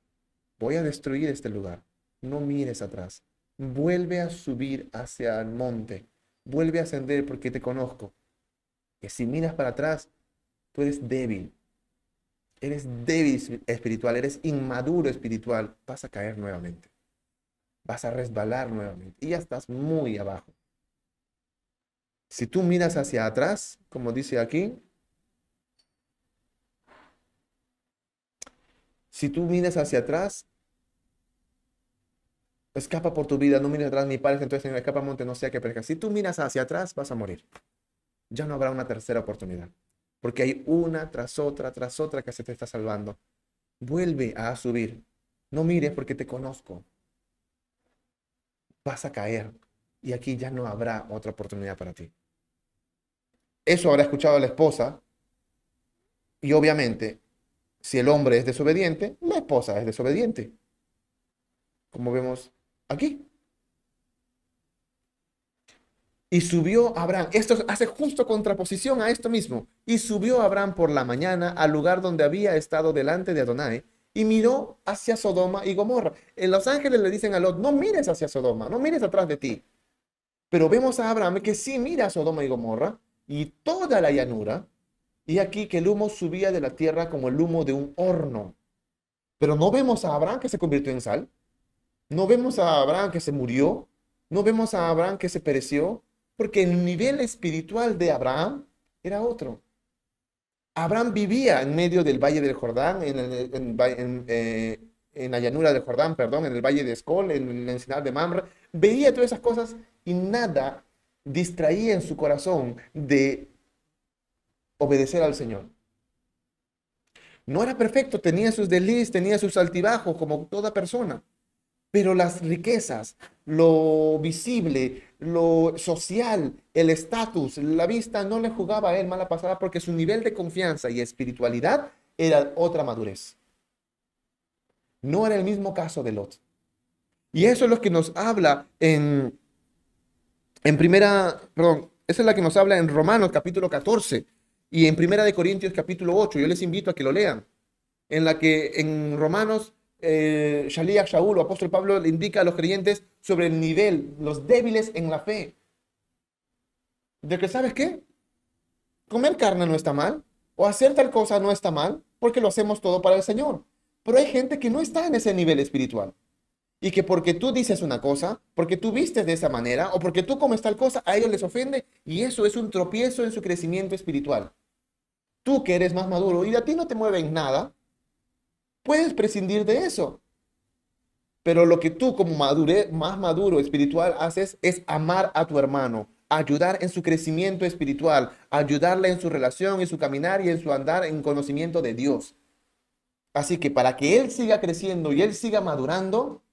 Voy a destruir este lugar. No mires atrás. Vuelve a subir hacia el monte. Vuelve a ascender porque te conozco. Que si miras para atrás, tú eres débil. Eres débil espiritual, eres inmaduro espiritual. Vas a caer nuevamente. Vas a resbalar nuevamente. Y ya estás muy abajo. Si tú miras hacia atrás, como dice aquí, si tú miras hacia atrás, escapa por tu vida, no mires atrás ni pares, entonces Señor, escapa monte, no sea que perezca. Si tú miras hacia atrás, vas a morir. Ya no habrá una tercera oportunidad. porque hay una tras otra, tras otra que se te está salvando. Vuelve a subir. No mires porque te conozco. Vas a caer y aquí ya no habrá otra oportunidad para ti. Eso habrá escuchado la esposa y obviamente si el hombre es desobediente, la esposa es desobediente. Como vemos aquí. Y subió Abraham. Esto hace justo contraposición a esto mismo. Y subió Abraham por la mañana al lugar donde había estado delante de Adonai y miró hacia Sodoma y Gomorra. En los ángeles le dicen a Lot, no mires hacia Sodoma, no mires atrás de ti. Pero vemos a Abraham que sí mira a Sodoma y Gomorra y toda la llanura. Y aquí que el humo subía de la tierra como el humo de un horno. Pero no vemos a Abraham que se convirtió en sal. No vemos a Abraham que se murió. No vemos a Abraham que se pereció porque el nivel espiritual de Abraham era otro. Abraham vivía en medio del valle del Jordán, en, eh, la llanura del Jordán, perdón, en el valle de Escol, en el encinar de Mamre. Veía todas esas cosas y nada distraía en su corazón de obedecer al Señor. No era perfecto, tenía sus deslices, tenía sus altibajos, como toda persona. Pero las riquezas, lo visible, lo social, el estatus, la vista no le jugaba a él mala pasada porque su nivel de confianza y espiritualidad era otra madurez. No era el mismo caso de Lot. Y eso es lo que nos habla en, en primera, perdón, esa es la que nos habla en Romanos capítulo 14 y en primera de Corintios capítulo 8. Yo les invito a que lo lean. En la que en Romanos eh, Shaliach Shaul o apóstol Pablo le indica a los creyentes sobre el nivel, los débiles en la fe. De que, ¿sabes qué? Comer carne no está mal, o hacer tal cosa no está mal, porque lo hacemos todo para el Señor. Pero hay gente que no está en ese nivel espiritual. Y que porque tú dices una cosa, porque tú vistes de esa manera, o porque tú comes tal cosa, a ellos les ofende, y eso es un tropiezo en su crecimiento espiritual. Tú que eres más maduro y a ti no te mueve en nada, puedes prescindir de eso. Pero lo que tú como madure, más maduro espiritual haces es amar a tu hermano, ayudar en su crecimiento espiritual, ayudarle en su relación, en su caminar y en su andar en conocimiento de Dios. Así que para que él siga creciendo y él siga madurando,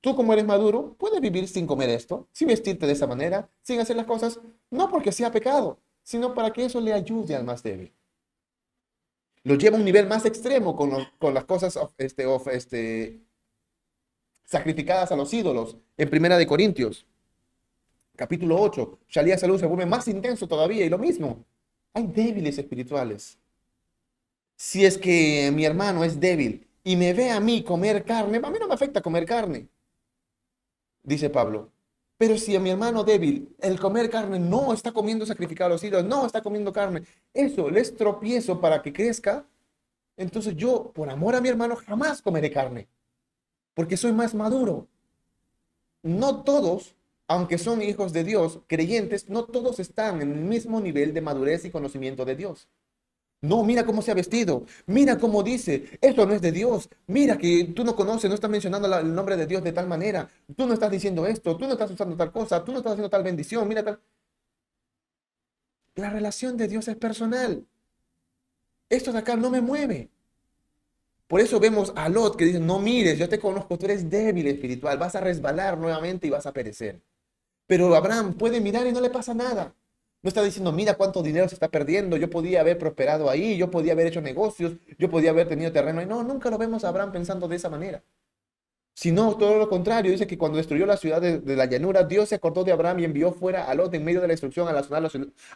tú como eres maduro, puedes vivir sin comer esto, sin vestirte de esa manera, sin hacer las cosas, no porque sea pecado, sino para que eso le ayude al más débil lo lleva a un nivel más extremo con, las cosas este, este, sacrificadas a los ídolos. En Primera de Corintios, capítulo 8, Shalía Salud se vuelve más intenso todavía y lo mismo. Hay débiles espirituales. Si es que mi hermano es débil y me ve a mí comer carne, a mí no me afecta comer carne, dice Pablo. Pero si a mi hermano débil el comer carne no está comiendo sacrificado a los ídolos, no está comiendo carne, eso les tropiezo para que crezca, entonces yo, por amor a mi hermano, jamás comeré carne, porque soy más maduro. No todos, aunque son hijos de Dios, creyentes, no todos están en el mismo nivel de madurez y conocimiento de Dios. No, mira cómo se ha vestido. Mira cómo dice, esto no es de Dios. Mira que tú no conoces, no estás mencionando el nombre de Dios de tal manera. Tú no estás diciendo esto, tú no estás usando tal cosa, tú no estás haciendo tal bendición. Mira tal. La relación de Dios es personal. Esto de acá no me mueve. Por eso vemos a Lot que dice, no mires, yo te conozco, tú eres débil espiritual, vas a resbalar nuevamente y vas a perecer. Pero Abraham puede mirar y no le pasa nada. No está diciendo, mira cuánto dinero se está perdiendo, yo podía haber prosperado ahí, yo podía haber hecho negocios, yo podía haber tenido terreno. Y no, nunca lo vemos a Abraham pensando de esa manera. Sino todo lo contrario, dice que cuando destruyó la ciudad de, la llanura, Dios se acordó de Abraham y envió fuera a Lot en medio de la destrucción al asolar,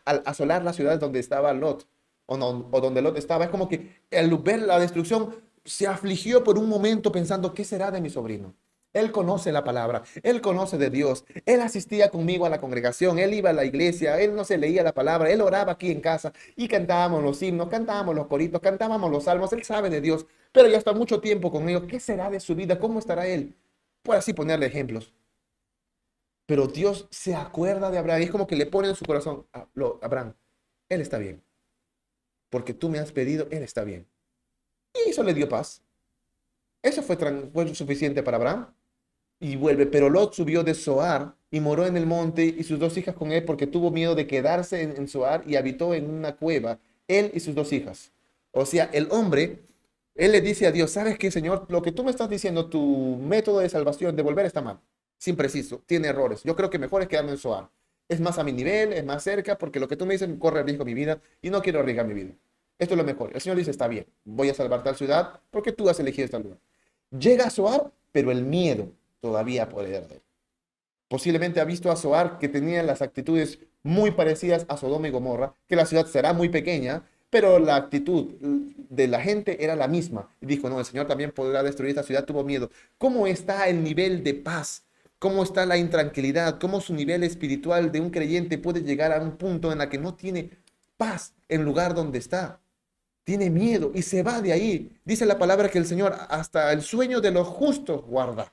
al asolar la ciudad donde estaba Lot, o, no, o donde Lot estaba. Es como que al ver la destrucción se afligió por un momento pensando, ¿qué será de mi sobrino? Él conoce la palabra, él conoce de Dios, él asistía conmigo a la congregación, él iba a la iglesia, él no se leía la palabra, él oraba aquí en casa y cantábamos los himnos, cantábamos los coritos, cantábamos los salmos, él sabe de Dios, pero ya está mucho tiempo conmigo, ¿qué será de su vida? ¿Cómo estará él? Por así ponerle ejemplos. Pero Dios se acuerda de Abraham y es como que le pone en su corazón, a Abraham, él está bien, porque tú me has pedido, él está bien. Y eso le dio paz. Eso fue suficiente para Abraham y vuelve. Pero Lot subió de Zoar y moró en el monte y sus dos hijas con él porque tuvo miedo de quedarse en, Zoar y habitó en una cueva él y sus dos hijas. O sea, el hombre, él le dice a Dios, ¿sabes qué, Señor? Lo que tú me estás diciendo, tu método de salvación, de volver, está mal. Sin preciso, tiene errores. Yo creo que mejor es quedarme en Soar. Es más a mi nivel, es más cerca, porque lo que tú me dices corre riesgo mi vida y no quiero arriesgar mi vida. Esto es lo mejor. El Señor dice, está bien, voy a salvar tal ciudad porque tú has elegido este lugar. Llega a Soar, pero el miedo todavía puede él. Posiblemente ha visto a Soar que tenía las actitudes muy parecidas a Sodoma y Gomorra, que la ciudad será muy pequeña, pero la actitud de la gente era la misma. Dijo, no, el Señor también podrá destruir esta ciudad, tuvo miedo. ¿Cómo está el nivel de paz? ¿Cómo está la intranquilidad? ¿Cómo su nivel espiritual de un creyente puede llegar a un punto en la que no tiene paz en lugar donde está? Tiene miedo y se va de ahí. Dice la palabra que el Señor hasta el sueño de los justos guarda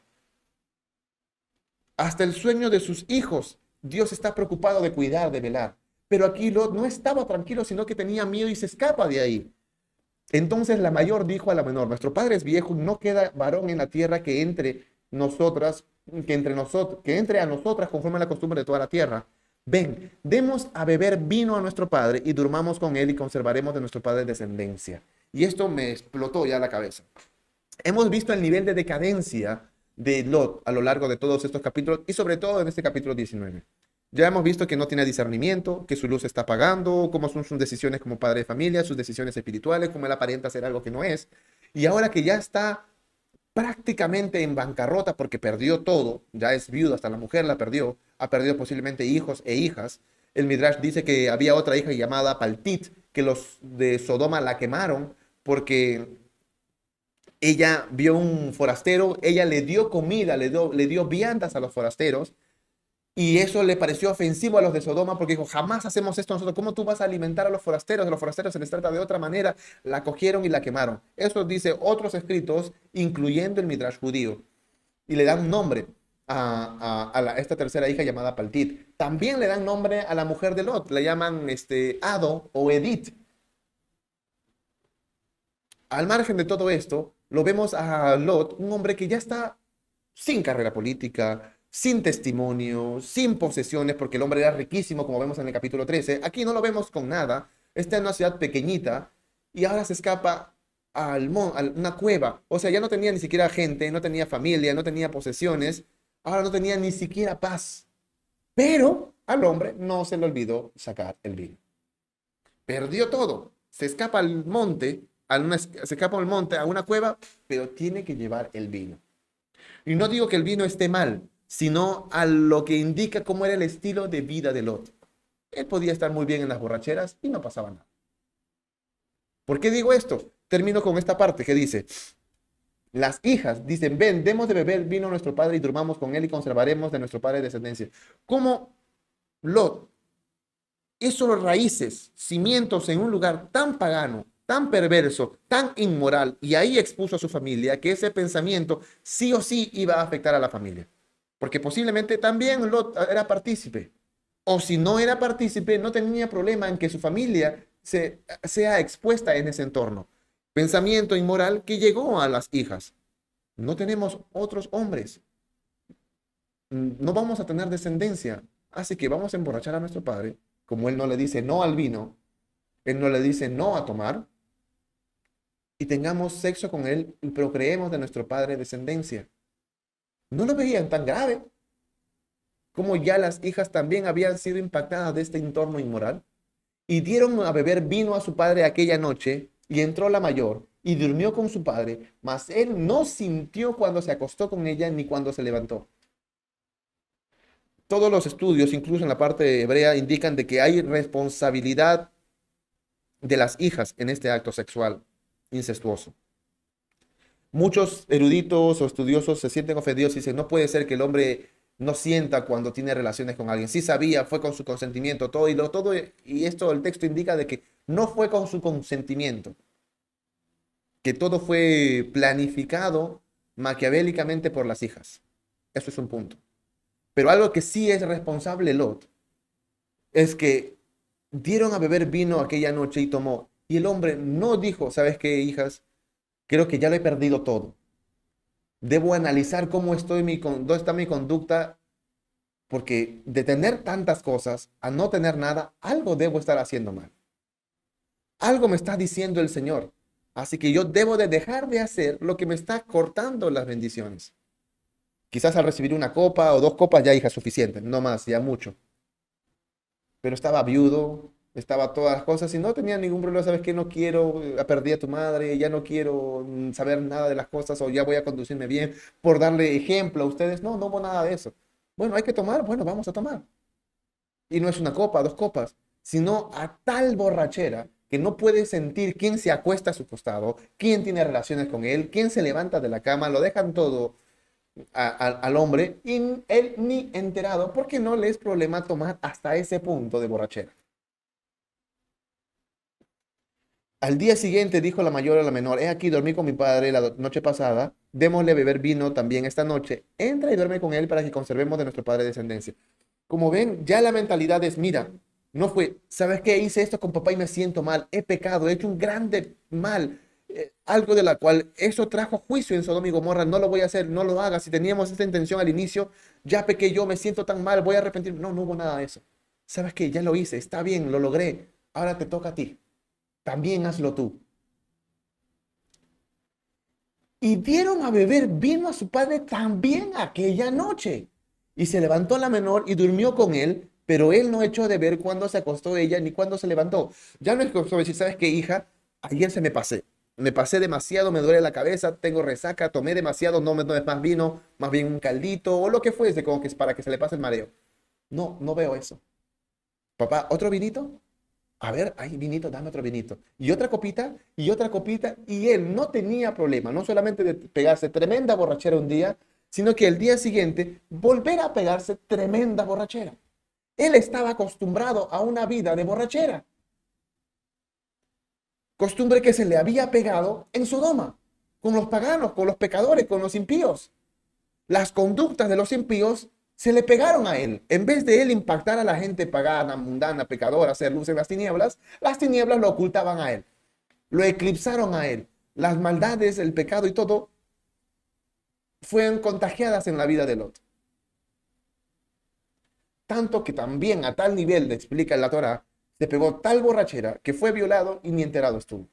hasta el sueño de sus hijos. Dios está preocupado de cuidar, de velar. Pero aquí Lot no estaba tranquilo, sino que tenía miedo y se escapa de ahí. Entonces la mayor dijo a la menor, nuestro padre es viejo, no queda varón en la tierra que entre nosotras, que entre nosotros, que entre a nosotras conforme a la costumbre de toda la tierra. Ven, demos a beber vino a nuestro padre y durmamos con él y conservaremos de nuestro padre descendencia. Y esto me explotó ya la cabeza. Hemos visto el nivel de decadencia de Lot a lo largo de todos estos capítulos y sobre todo en este capítulo 19. Ya hemos visto que no tiene discernimiento, que su luz está apagando, cómo son sus decisiones como padre de familia, sus decisiones espirituales, cómo él aparenta ser algo que no es. Y ahora que ya está prácticamente en bancarrota porque perdió todo, ya es viudo, hasta la mujer la perdió, ha perdido posiblemente hijos e hijas. El Midrash dice que había otra hija llamada Paltit, que los de Sodoma la quemaron porque ella vio un forastero, ella le dio comida, le dio, le dio viandas a los forasteros, y eso le pareció ofensivo a los de Sodoma porque dijo, jamás hacemos esto nosotros, ¿cómo tú vas a alimentar a los forasteros? A los forasteros se les trata de otra manera, la cogieron y la quemaron. Eso dice otros escritos, incluyendo el Midrash judío, y le dan nombre a, esta tercera hija llamada Paltit. También le dan nombre a la mujer de Lot, la llaman este, Ado o Edith. Al margen de todo esto, lo vemos a Lot, un hombre que ya está sin carrera política, sin testimonio, sin posesiones, porque el hombre era riquísimo, como vemos en el capítulo 13. Aquí no lo vemos con nada, está en una ciudad pequeñita y ahora se escapa al a una cueva. O sea, ya no tenía ni siquiera gente, no tenía familia, no tenía posesiones, ahora no tenía ni siquiera paz. Pero al hombre no se le olvidó sacar el vino. Perdió todo, se escapa al monte se escapa al monte, a una cueva, pero tiene que llevar el vino. Y no digo que el vino esté mal, sino a lo que indica cómo era el estilo de vida de Lot. Él podía estar muy bien en las borracheras y no pasaba nada. ¿Por qué digo esto? Termino con esta parte que dice, las hijas dicen, ven, demos de beber vino a nuestro padre y durmamos con él y conservaremos de nuestro padre descendencia. Como Lot hizo los raíces, cimientos en un lugar tan pagano, tan perverso, tan inmoral, y ahí expuso a su familia que ese pensamiento sí o sí iba a afectar a la familia. Porque posiblemente también Lot era partícipe. O si no era partícipe, no tenía problema en que su familia se, sea expuesta en ese entorno. Pensamiento inmoral que llegó a las hijas. No tenemos otros hombres. No vamos a tener descendencia. Así que vamos a emborrachar a nuestro padre. Como él no le dice no al vino, él no le dice no a tomar, y tengamos sexo con él y procreemos de nuestro padre descendencia. No lo veían tan grave como ya las hijas también habían sido impactadas de este entorno inmoral y dieron a beber vino a su padre aquella noche y entró la mayor y durmió con su padre, mas él no sintió cuando se acostó con ella ni cuando se levantó. Todos los estudios, incluso en la parte hebrea, indican de que hay responsabilidad de las hijas en este acto sexual incestuoso. Muchos eruditos o estudiosos se sienten ofendidos y dicen, no puede ser que el hombre no sienta cuando tiene relaciones con alguien. Sí sabía, fue con su consentimiento, todo y lo todo y esto el texto indica de que no fue con su consentimiento. Que todo fue planificado maquiavélicamente por las hijas. Eso es un punto. Pero algo que sí es responsable Lot es que dieron a beber vino aquella noche y tomó y el hombre no dijo, ¿sabes qué, hijas? Creo que ya lo he perdido todo. Debo analizar cómo estoy, mi, dónde está mi conducta, porque de tener tantas cosas a no tener nada, algo debo estar haciendo mal. algo me está diciendo el Señor. Así que yo debo de dejar de hacer lo que me está cortando las bendiciones. Quizás al recibir una copa o dos copas ya hija suficiente, no más, ya mucho. Pero estaba viudo, estaba todas las cosas y no tenía ningún problema, sabes que no quiero, eh, perdí a tu madre, ya no quiero mm, saber nada de las cosas o ya voy a conducirme bien por darle ejemplo a ustedes. No, no hubo nada de eso. Bueno, hay que tomar, bueno, vamos a tomar. Y no es una copa, dos copas, sino a tal borrachera que no puede sentir quién se acuesta a su costado, quién tiene relaciones con él, quién se levanta de la cama, lo dejan todo al hombre y él ni enterado porque no le es problema tomar hasta ese punto de borrachera. Al día siguiente dijo la mayor a la menor, he aquí, dormí con mi padre la noche pasada, démosle beber vino también esta noche, entra y duerme con él para que conservemos de nuestro padre descendencia. Como ven, ya la mentalidad es, mira, no fue, ¿sabes qué? Hice esto con papá y me siento mal, he pecado, he hecho un grande mal, eh, algo de la cual eso trajo juicio en Sodoma y Gomorra, no lo voy a hacer, no lo hagas, si teníamos esta intención al inicio, ya pequé yo, me siento tan mal, voy a arrepentirme. No, no hubo nada de eso. ¿Sabes qué? Ya lo hice, está bien, lo logré, ahora te toca a ti también hazlo tú. Y dieron a beber vino a su padre también aquella noche. Y se levantó la menor y durmió con él, pero él no echó de ver cuándo se acostó ella ni cuándo se levantó. Ya no es como decir, ¿sabes qué, hija? Ayer se me pasé. Me pasé demasiado, me duele la cabeza, tengo resaca, tomé demasiado, no me tomes más vino, más bien un caldito o lo que fuese, como que es para que se le pase el mareo. No, no veo eso. Papá, ¿otro vinito? A ver, hay vinito, dame otro vinito. Y otra copita, y otra copita. Y él no tenía problema, no solamente de pegarse tremenda borrachera un día, sino que el día siguiente volver a pegarse tremenda borrachera. Él estaba acostumbrado a una vida de borrachera. Costumbre que se le había pegado en Sodoma, con los paganos, con los pecadores, con los impíos. Las conductas de los impíos se le pegaron a él. En vez de él impactar a la gente pagana, mundana, pecadora, hacer luz en las tinieblas, las tinieblas lo ocultaban a él. Lo eclipsaron a él. Las maldades, el pecado y todo fueron contagiadas en la vida de Lot. Tanto que también a tal nivel, le explica la Torah, se pegó tal borrachera que fue violado y ni enterado estuvo.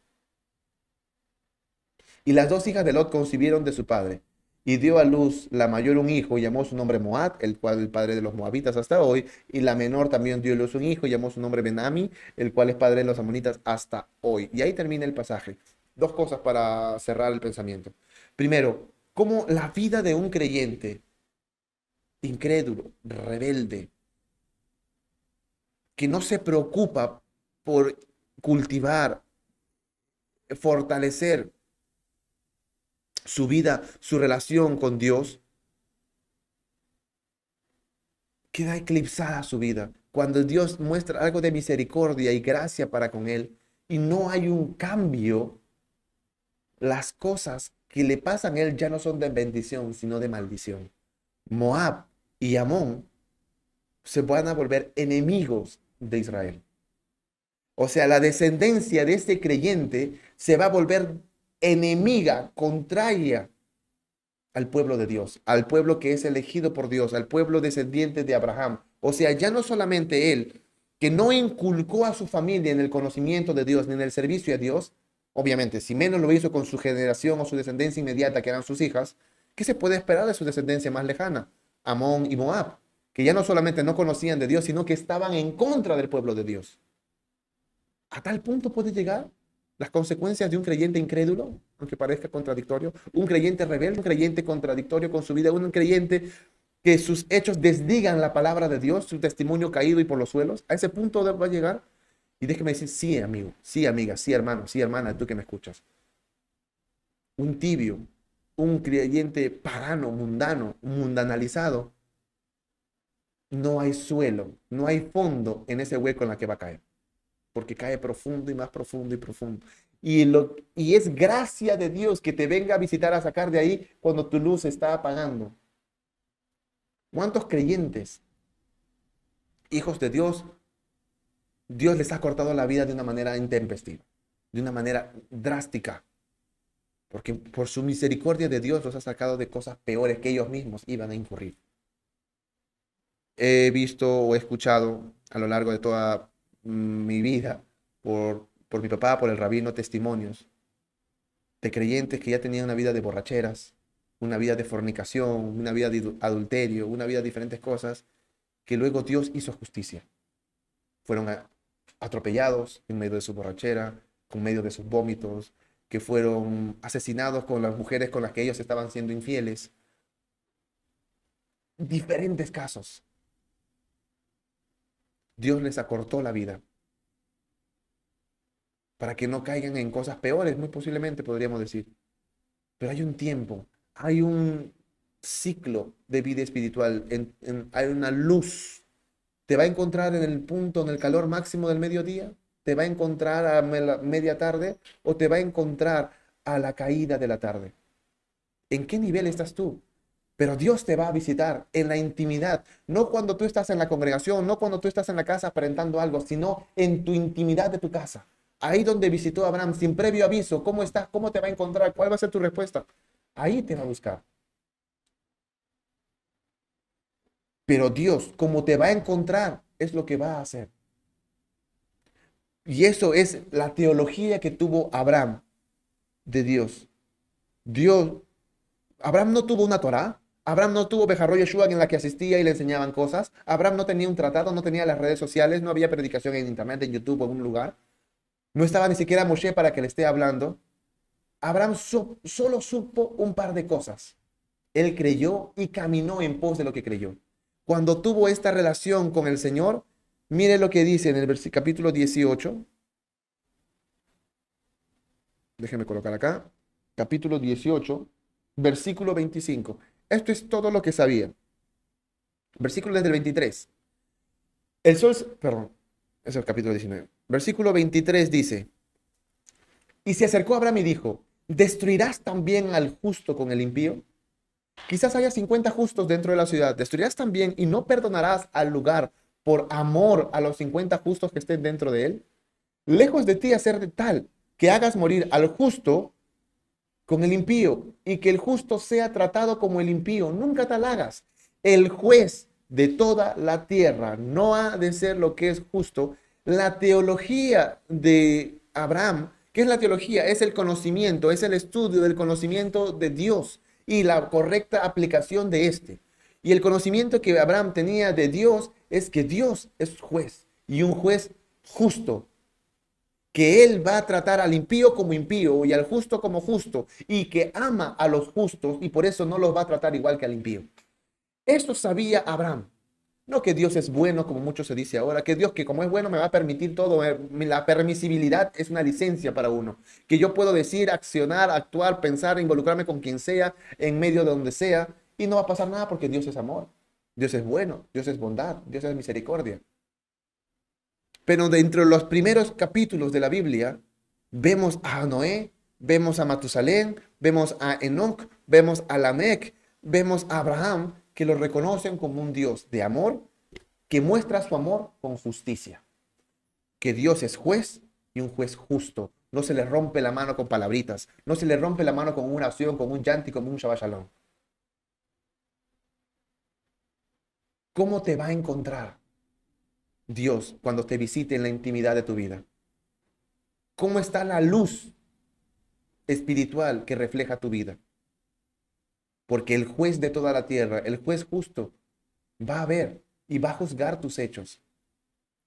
Y las dos hijas de Lot concibieron de su padre y dio a luz la mayor un hijo llamó su nombre Moab, el cual es el padre de los moabitas hasta hoy, y la menor también dio a luz un hijo llamó su nombre Benami, el cual es padre de los amonitas hasta hoy. Y ahí termina el pasaje. Dos cosas para cerrar el pensamiento. Primero, cómo la vida de un creyente incrédulo, rebelde, que no se preocupa por cultivar, fortalecer su vida, su relación con Dios, queda eclipsada su vida. Cuando Dios muestra algo de misericordia y gracia para con él y no hay un cambio, las cosas que le pasan a él ya no son de bendición, sino de maldición. Moab y Amón se van a volver enemigos de Israel. O sea, la descendencia de este creyente se va a volver enemiga, contraria al pueblo de Dios, al pueblo que es elegido por Dios, al pueblo descendiente de Abraham. O sea, ya no solamente él, que no inculcó a su familia en el conocimiento de Dios ni en el servicio a Dios, obviamente, si menos lo hizo con su generación o su descendencia inmediata, que eran sus hijas, ¿qué se puede esperar de su descendencia más lejana? Amón y Moab, que ya no solamente no conocían de Dios, sino que estaban en contra del pueblo de Dios. ¿A tal punto puede llegar? Las consecuencias de un creyente incrédulo, aunque parezca contradictorio, un creyente rebelde, un creyente contradictorio con su vida, un creyente que sus hechos desdigan la palabra de Dios, su testimonio caído y por los suelos, a ese punto va a llegar. Y déjeme decir, sí, amigo, sí, amiga, sí, hermano, sí, hermana, tú que me escuchas. Un tibio, un creyente pagano, mundano, mundanalizado, no hay suelo, no hay fondo en ese hueco en la que va a caer porque cae profundo y más profundo y profundo. Y, lo, y es gracia de Dios que te venga a visitar a sacar de ahí cuando tu luz está apagando. ¿Cuántos creyentes, hijos de Dios, Dios les ha cortado la vida de una manera intempestiva, de una manera drástica? Porque por su misericordia de Dios los ha sacado de cosas peores que ellos mismos iban a incurrir. He visto o escuchado a lo largo de toda mi vida por por mi papá, por el rabino, testimonios de creyentes que ya tenían una vida de borracheras, una vida de fornicación, una vida de adulterio, una vida de diferentes cosas, que luego Dios hizo justicia. Fueron atropellados en medio de su borrachera, en medio de sus vómitos, que fueron asesinados con las mujeres con las que ellos estaban siendo infieles. Diferentes casos. Dios les acortó la vida para que no caigan en cosas peores, muy posiblemente podríamos decir. Pero hay un tiempo, hay un ciclo de vida espiritual, hay una luz. Te va a encontrar en el punto, en el calor máximo del mediodía, te va a encontrar a media tarde o te va a encontrar a la caída de la tarde. ¿En qué nivel estás tú? Pero Dios te va a visitar en la intimidad, no cuando tú estás en la congregación, no cuando tú estás en la casa aparentando algo, sino en tu intimidad de tu casa. Ahí donde visitó Abraham sin previo aviso, ¿cómo estás? ¿Cómo te va a encontrar? ¿Cuál va a ser tu respuesta? Ahí te va a buscar. Pero Dios, como te va a encontrar, es lo que va a hacer. Y eso es la teología que tuvo Abraham de Dios. Dios, Abraham no tuvo una Torah, Abraham no tuvo Bejarro Yeshua en la que asistía y le enseñaban cosas. Abraham no tenía un tratado, no tenía las redes sociales, no había predicación en internet, en YouTube en un lugar. No estaba ni siquiera Moshe para que le esté hablando. Abraham solo supo un par de cosas. Él creyó y caminó en pos de lo que creyó. Cuando tuvo esta relación con el Señor, mire lo que dice en el capítulo 18. Déjeme colocar acá. Capítulo 18, versículo 25. Esto es todo lo que sabía. Versículo desde el 23. El sol, perdón, es el capítulo 19. Versículo 23 dice, y se acercó Abraham y dijo, ¿destruirás también al justo con el impío? Quizás haya 50 justos dentro de la ciudad. ¿Destruirás también y no perdonarás al lugar por amor a los 50 justos que estén dentro de él? Lejos de ti hacer de tal que hagas morir al justo con el impío y que el justo sea tratado como el impío. Nunca tal hagas. El juez de toda la tierra no ha de ser lo que es justo, la teología de Abraham, ¿qué es la teología? Es el conocimiento, es el estudio del conocimiento de Dios y la correcta aplicación de este. Y el conocimiento que Abraham tenía de Dios es que Dios es juez y un juez justo, que él va a tratar al impío como impío y al justo como justo y que ama a los justos y por eso no los va a tratar igual que al impío. Esto sabía Abraham. No que Dios es bueno, como mucho se dice ahora, que Dios que como es bueno me va a permitir todo. Eh, la permisibilidad es una licencia para uno. Que yo puedo decir, accionar, actuar, pensar, involucrarme con quien sea, en medio de donde sea, y no va a pasar nada porque Dios es amor. Dios es bueno, Dios es bondad, Dios es misericordia. Pero dentro de los primeros capítulos de la Biblia, vemos a Noé, vemos a Matusalén, vemos a Enoch, vemos a Lamec, vemos a Abraham, que lo reconocen como un Dios de amor, que muestra su amor con justicia. Que Dios es juez y un juez justo. No se le rompe la mano con palabritas, no se le rompe la mano con una acción, con un llanto y con un Shabbat ¿Cómo te va a encontrar Dios cuando te visite en la intimidad de tu vida? ¿Cómo está la luz espiritual que refleja tu vida? porque el juez de toda la tierra, el juez justo, va a ver y va a juzgar tus hechos.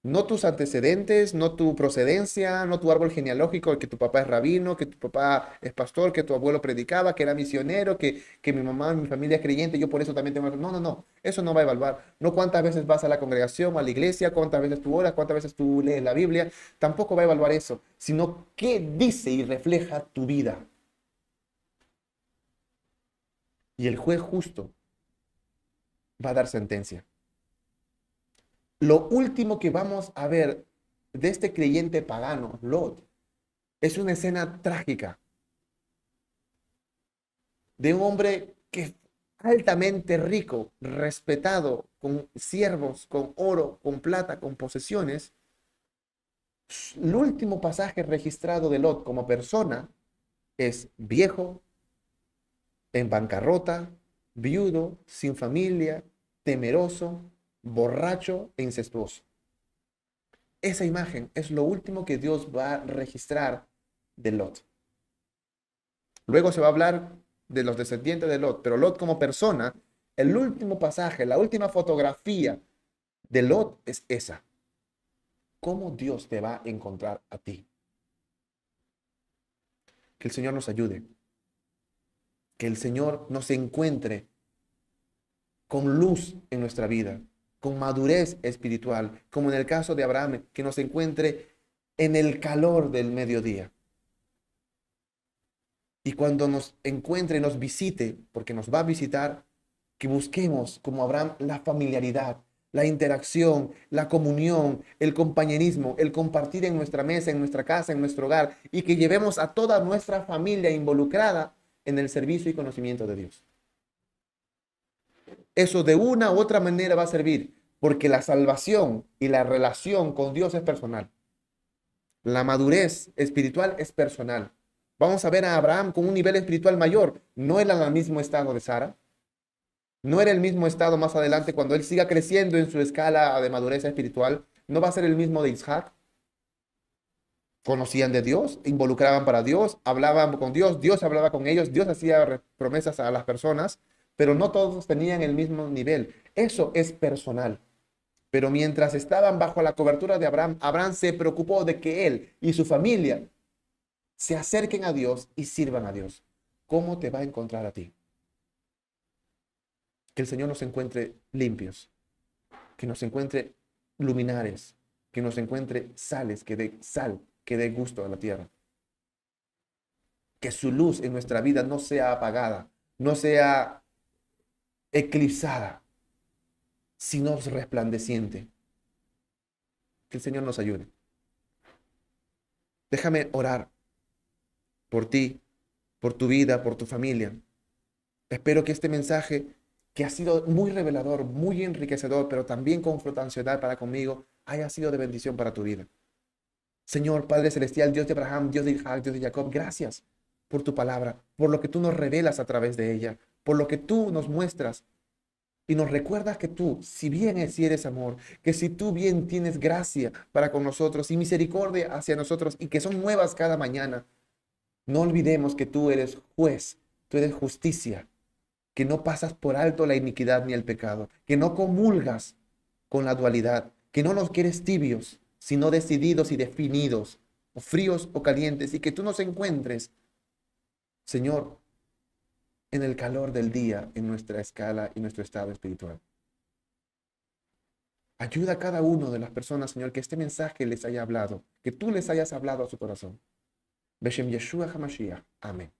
No tus antecedentes, no tu procedencia, no tu árbol genealógico, que tu papá es rabino, que tu papá es pastor, que tu abuelo predicaba, que era misionero, que, que mi mamá, mi familia es creyente, yo por eso también tengo... No, no, no, eso no va a evaluar. No cuántas veces vas a la congregación, a la iglesia, cuántas veces tú oras, cuántas veces tú lees la Biblia, tampoco va a evaluar eso, sino qué dice y refleja tu vida. y el juez justo va a dar sentencia. Lo último que vamos a ver de este creyente pagano, Lot, es una escena trágica de un hombre que altamente rico, respetado, con siervos, con oro, con plata, con posesiones. El último pasaje registrado de Lot como persona es viejo, en bancarrota, viudo, sin familia, temeroso, borracho e incestuoso. Esa imagen es lo último que Dios va a registrar de Lot. Luego se va a hablar de los descendientes de Lot, pero Lot como persona, el último pasaje, la última fotografía de Lot es esa. ¿Cómo Dios te va a encontrar a ti? Que el Señor nos ayude. Que el Señor nos encuentre con luz en nuestra vida, con madurez espiritual, como en el caso de Abraham, que nos encuentre en el calor del mediodía. Y cuando nos encuentre, nos visite, porque nos va a visitar, que busquemos, como Abraham, la familiaridad, la interacción, la comunión, el compañerismo, el compartir en nuestra mesa, en nuestra casa, en nuestro hogar, y que llevemos a toda nuestra familia involucrada en el servicio y conocimiento de Dios. Eso de una u otra manera va a servir, porque la salvación y la relación con Dios es personal. La madurez espiritual es personal. Vamos a ver a Abraham con un nivel espiritual mayor. No era el mismo estado de Sara. No era el mismo estado más adelante cuando él siga creciendo en su escala de madurez espiritual. No va a ser el mismo de Isaac. Conocían de Dios, involucraban para Dios, hablaban con Dios, Dios hablaba con ellos, Dios hacía promesas a las personas, pero no todos tenían el mismo nivel. Eso es personal. Pero mientras estaban bajo la cobertura de Abraham, Abraham se preocupó de que él y su familia se acerquen a Dios y sirvan a Dios. ¿Cómo te va a encontrar a ti? Que el Señor nos encuentre limpios, que nos encuentre luminares, que nos encuentre sales, que dé sal, que dé gusto a la tierra. Que su luz en nuestra vida no sea apagada, no sea eclipsada, sino resplandeciente. Que el Señor nos ayude. Déjame orar por ti, por tu vida, por tu familia. Espero que este mensaje, que ha sido muy revelador, muy enriquecedor, pero también confrontacional para conmigo, haya sido de bendición para tu vida. Señor, Padre Celestial, Dios de Abraham, Dios de Isaac, Dios de Jacob, gracias por tu palabra, por lo que tú nos revelas a través de ella, por lo que tú nos muestras. Y nos recuerdas que tú, si bien si eres amor, que si tú bien tienes gracia para con nosotros y misericordia hacia nosotros y que son nuevas cada mañana, no olvidemos que tú eres juez, tú eres justicia, que no pasas por alto la iniquidad ni el pecado, que no comulgas con la dualidad, que no nos quieres tibios, sino decididos y definidos, o fríos o calientes, y que tú nos encuentres, Señor, en el calor del día, en nuestra escala y nuestro estado espiritual. Ayuda a cada una de las personas, Señor, que este mensaje les haya hablado, que tú les hayas hablado a su corazón. Beshem Yeshua Hamashiach. Amén.